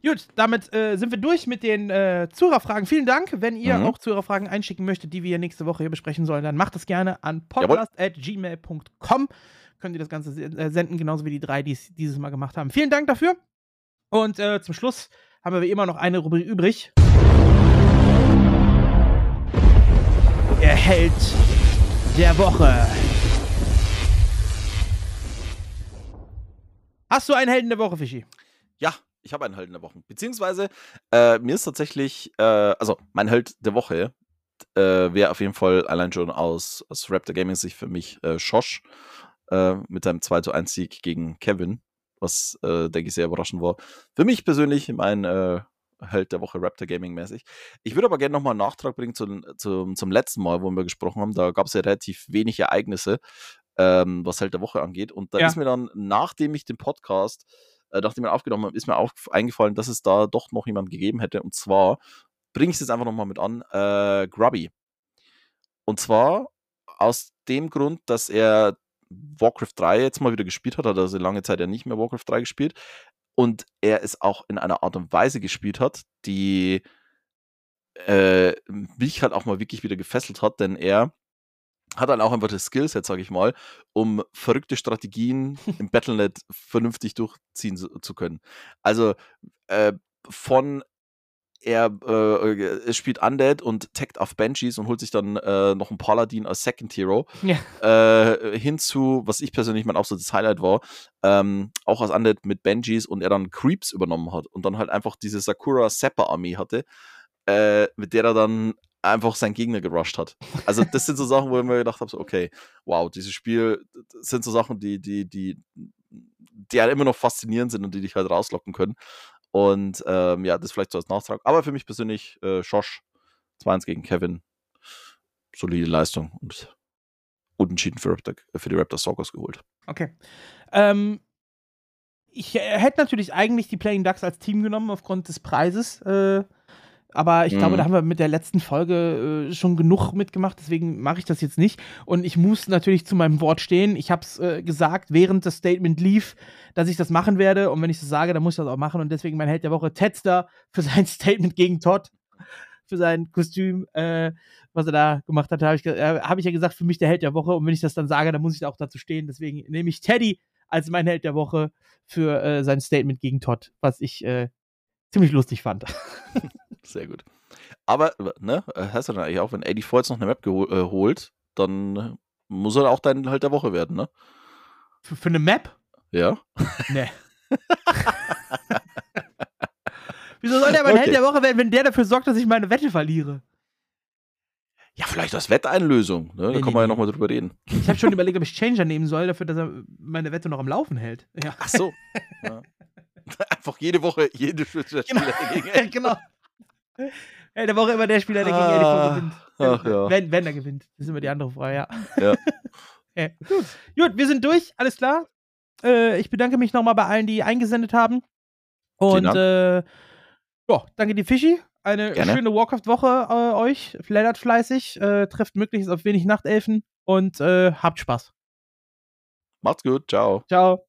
Gut, damit äh, sind wir durch mit den äh, Zuhörerfragen. Vielen Dank. Wenn ihr Mhm. auch Zuhörerfragen einschicken möchtet, die wir nächste Woche hier besprechen sollen, dann macht das gerne an podcast.gmail.com. Könnt ihr das Ganze äh, senden, genauso wie die drei, die es dieses Mal gemacht haben. Vielen Dank dafür. Und äh, zum Schluss haben wir wie immer noch eine Rubrik übrig. Der Held der Woche. Hast du einen Helden der Woche, Fischi? Ich habe einen Held in der Woche. Beziehungsweise, äh, mir ist tatsächlich, äh, also mein Held der Woche äh, wäre auf jeden Fall allein schon aus, aus Raptor Gaming Sicht für mich äh, Shosh äh, mit seinem 2 zu 1 Sieg gegen Kevin, was, äh, denke ich, sehr überraschend war. Für mich persönlich mein äh, Held der Woche Raptor Gaming mäßig. Ich würde aber gerne nochmal einen Nachtrag bringen zum, zum, zum letzten Mal, wo wir gesprochen haben. Da gab es ja relativ wenig Ereignisse, ähm, was Held der Woche angeht. Und da Ja. ist mir dann, nachdem ich den Podcast äh, nachdem wir aufgenommen haben, ist mir auch eingefallen, dass es da doch noch jemand gegeben hätte. Und zwar bringe ich es jetzt einfach nochmal mit an, äh, Grubby. Und zwar aus dem Grund, dass er Warcraft 3 jetzt mal wieder gespielt hat, hat er also lange Zeit ja nicht mehr Warcraft 3 gespielt. Und er es auch in einer Art und Weise gespielt hat, die äh, mich halt auch mal wirklich wieder gefesselt hat, denn er hat dann auch einfach das Skillset, sage ich mal, um verrückte Strategien im Battlenet vernünftig durchziehen zu, zu können. Also äh, von er äh, er spielt Undead und taggt auf Banshees und holt sich dann äh, noch einen Paladin als Second Hero. Ja. Äh, hinzu, was ich persönlich mein absolutes Highlight war, ähm, auch als Undead mit Banshees und er dann Creeps übernommen hat und dann halt einfach diese Sakura Seppa Armee hatte, äh, mit der er dann einfach seinen Gegner gerusht hat. Also das sind so Sachen, wo ich mir gedacht habe, so, okay, wow, dieses Spiel sind so Sachen, die, die, die, die halt immer noch faszinierend sind und die dich halt rauslocken können. Und ähm, ja, das vielleicht so als Nachtrag. Aber für mich persönlich, äh, Schosch, 2-1 gegen Kevin, solide Leistung und unentschieden für, Raptor, für die Raptor Stalkers geholt. Okay. Ähm, ich äh, hätte natürlich eigentlich die Playing Ducks als Team genommen aufgrund des Preises. Äh, aber ich glaube, Mhm. da haben wir mit der letzten Folge äh, schon genug mitgemacht, deswegen mache ich das jetzt nicht. Und ich muss natürlich zu meinem Wort stehen. Ich habe es äh, gesagt, während das Statement lief, dass ich das machen werde. Und wenn ich das sage, dann muss ich das auch machen. Und deswegen mein Held der Woche, Tedster, für sein Statement gegen Todd, für sein Kostüm, äh, was er da gemacht hat, habe ich, äh, hab ich ja gesagt, für mich der Held der Woche. Und wenn ich das dann sage, dann muss ich da auch dazu stehen. Deswegen nehme ich Teddy als mein Held der Woche für äh, sein Statement gegen Todd, was ich äh, ziemlich lustig fand. Sehr gut. Aber, ne, heißt ja dann eigentlich auch, wenn Eddie jetzt noch eine Map äh, holt, dann muss er auch dein Halt der Woche werden, ne? für, für eine Map? Ja. Nee. Wieso soll der mein Okay. Held der Woche werden, wenn der dafür sorgt, dass ich meine Wette verliere? Ja, vielleicht als Wetteinlösung, ne? Da Nee, kann nee, man ja nochmal drüber reden. Ich habe schon überlegt, ob ich Changer nehmen soll, dafür, dass er meine Wette noch am Laufen hält. Ja. Ach so. ja. Einfach jede Woche, jede Spieler Genau. gegen Eddie. genau. Der Woche immer der Spieler, der gegen Eddie Ah, gewinnt. ach ja. Wenn, wenn er gewinnt. Das ist immer die andere Frage, ja. Ja. Okay. Gut. Gut, wir sind durch, alles klar. Äh, ich bedanke mich nochmal bei allen, die eingesendet haben. Und äh, ja, danke dir, Fischi. Eine Gerne. schöne Warcraft-Woche äh, euch. Flattert fleißig, äh, trefft möglichst auf wenig Nachtelfen und äh, habt Spaß. Macht's gut, ciao. Ciao.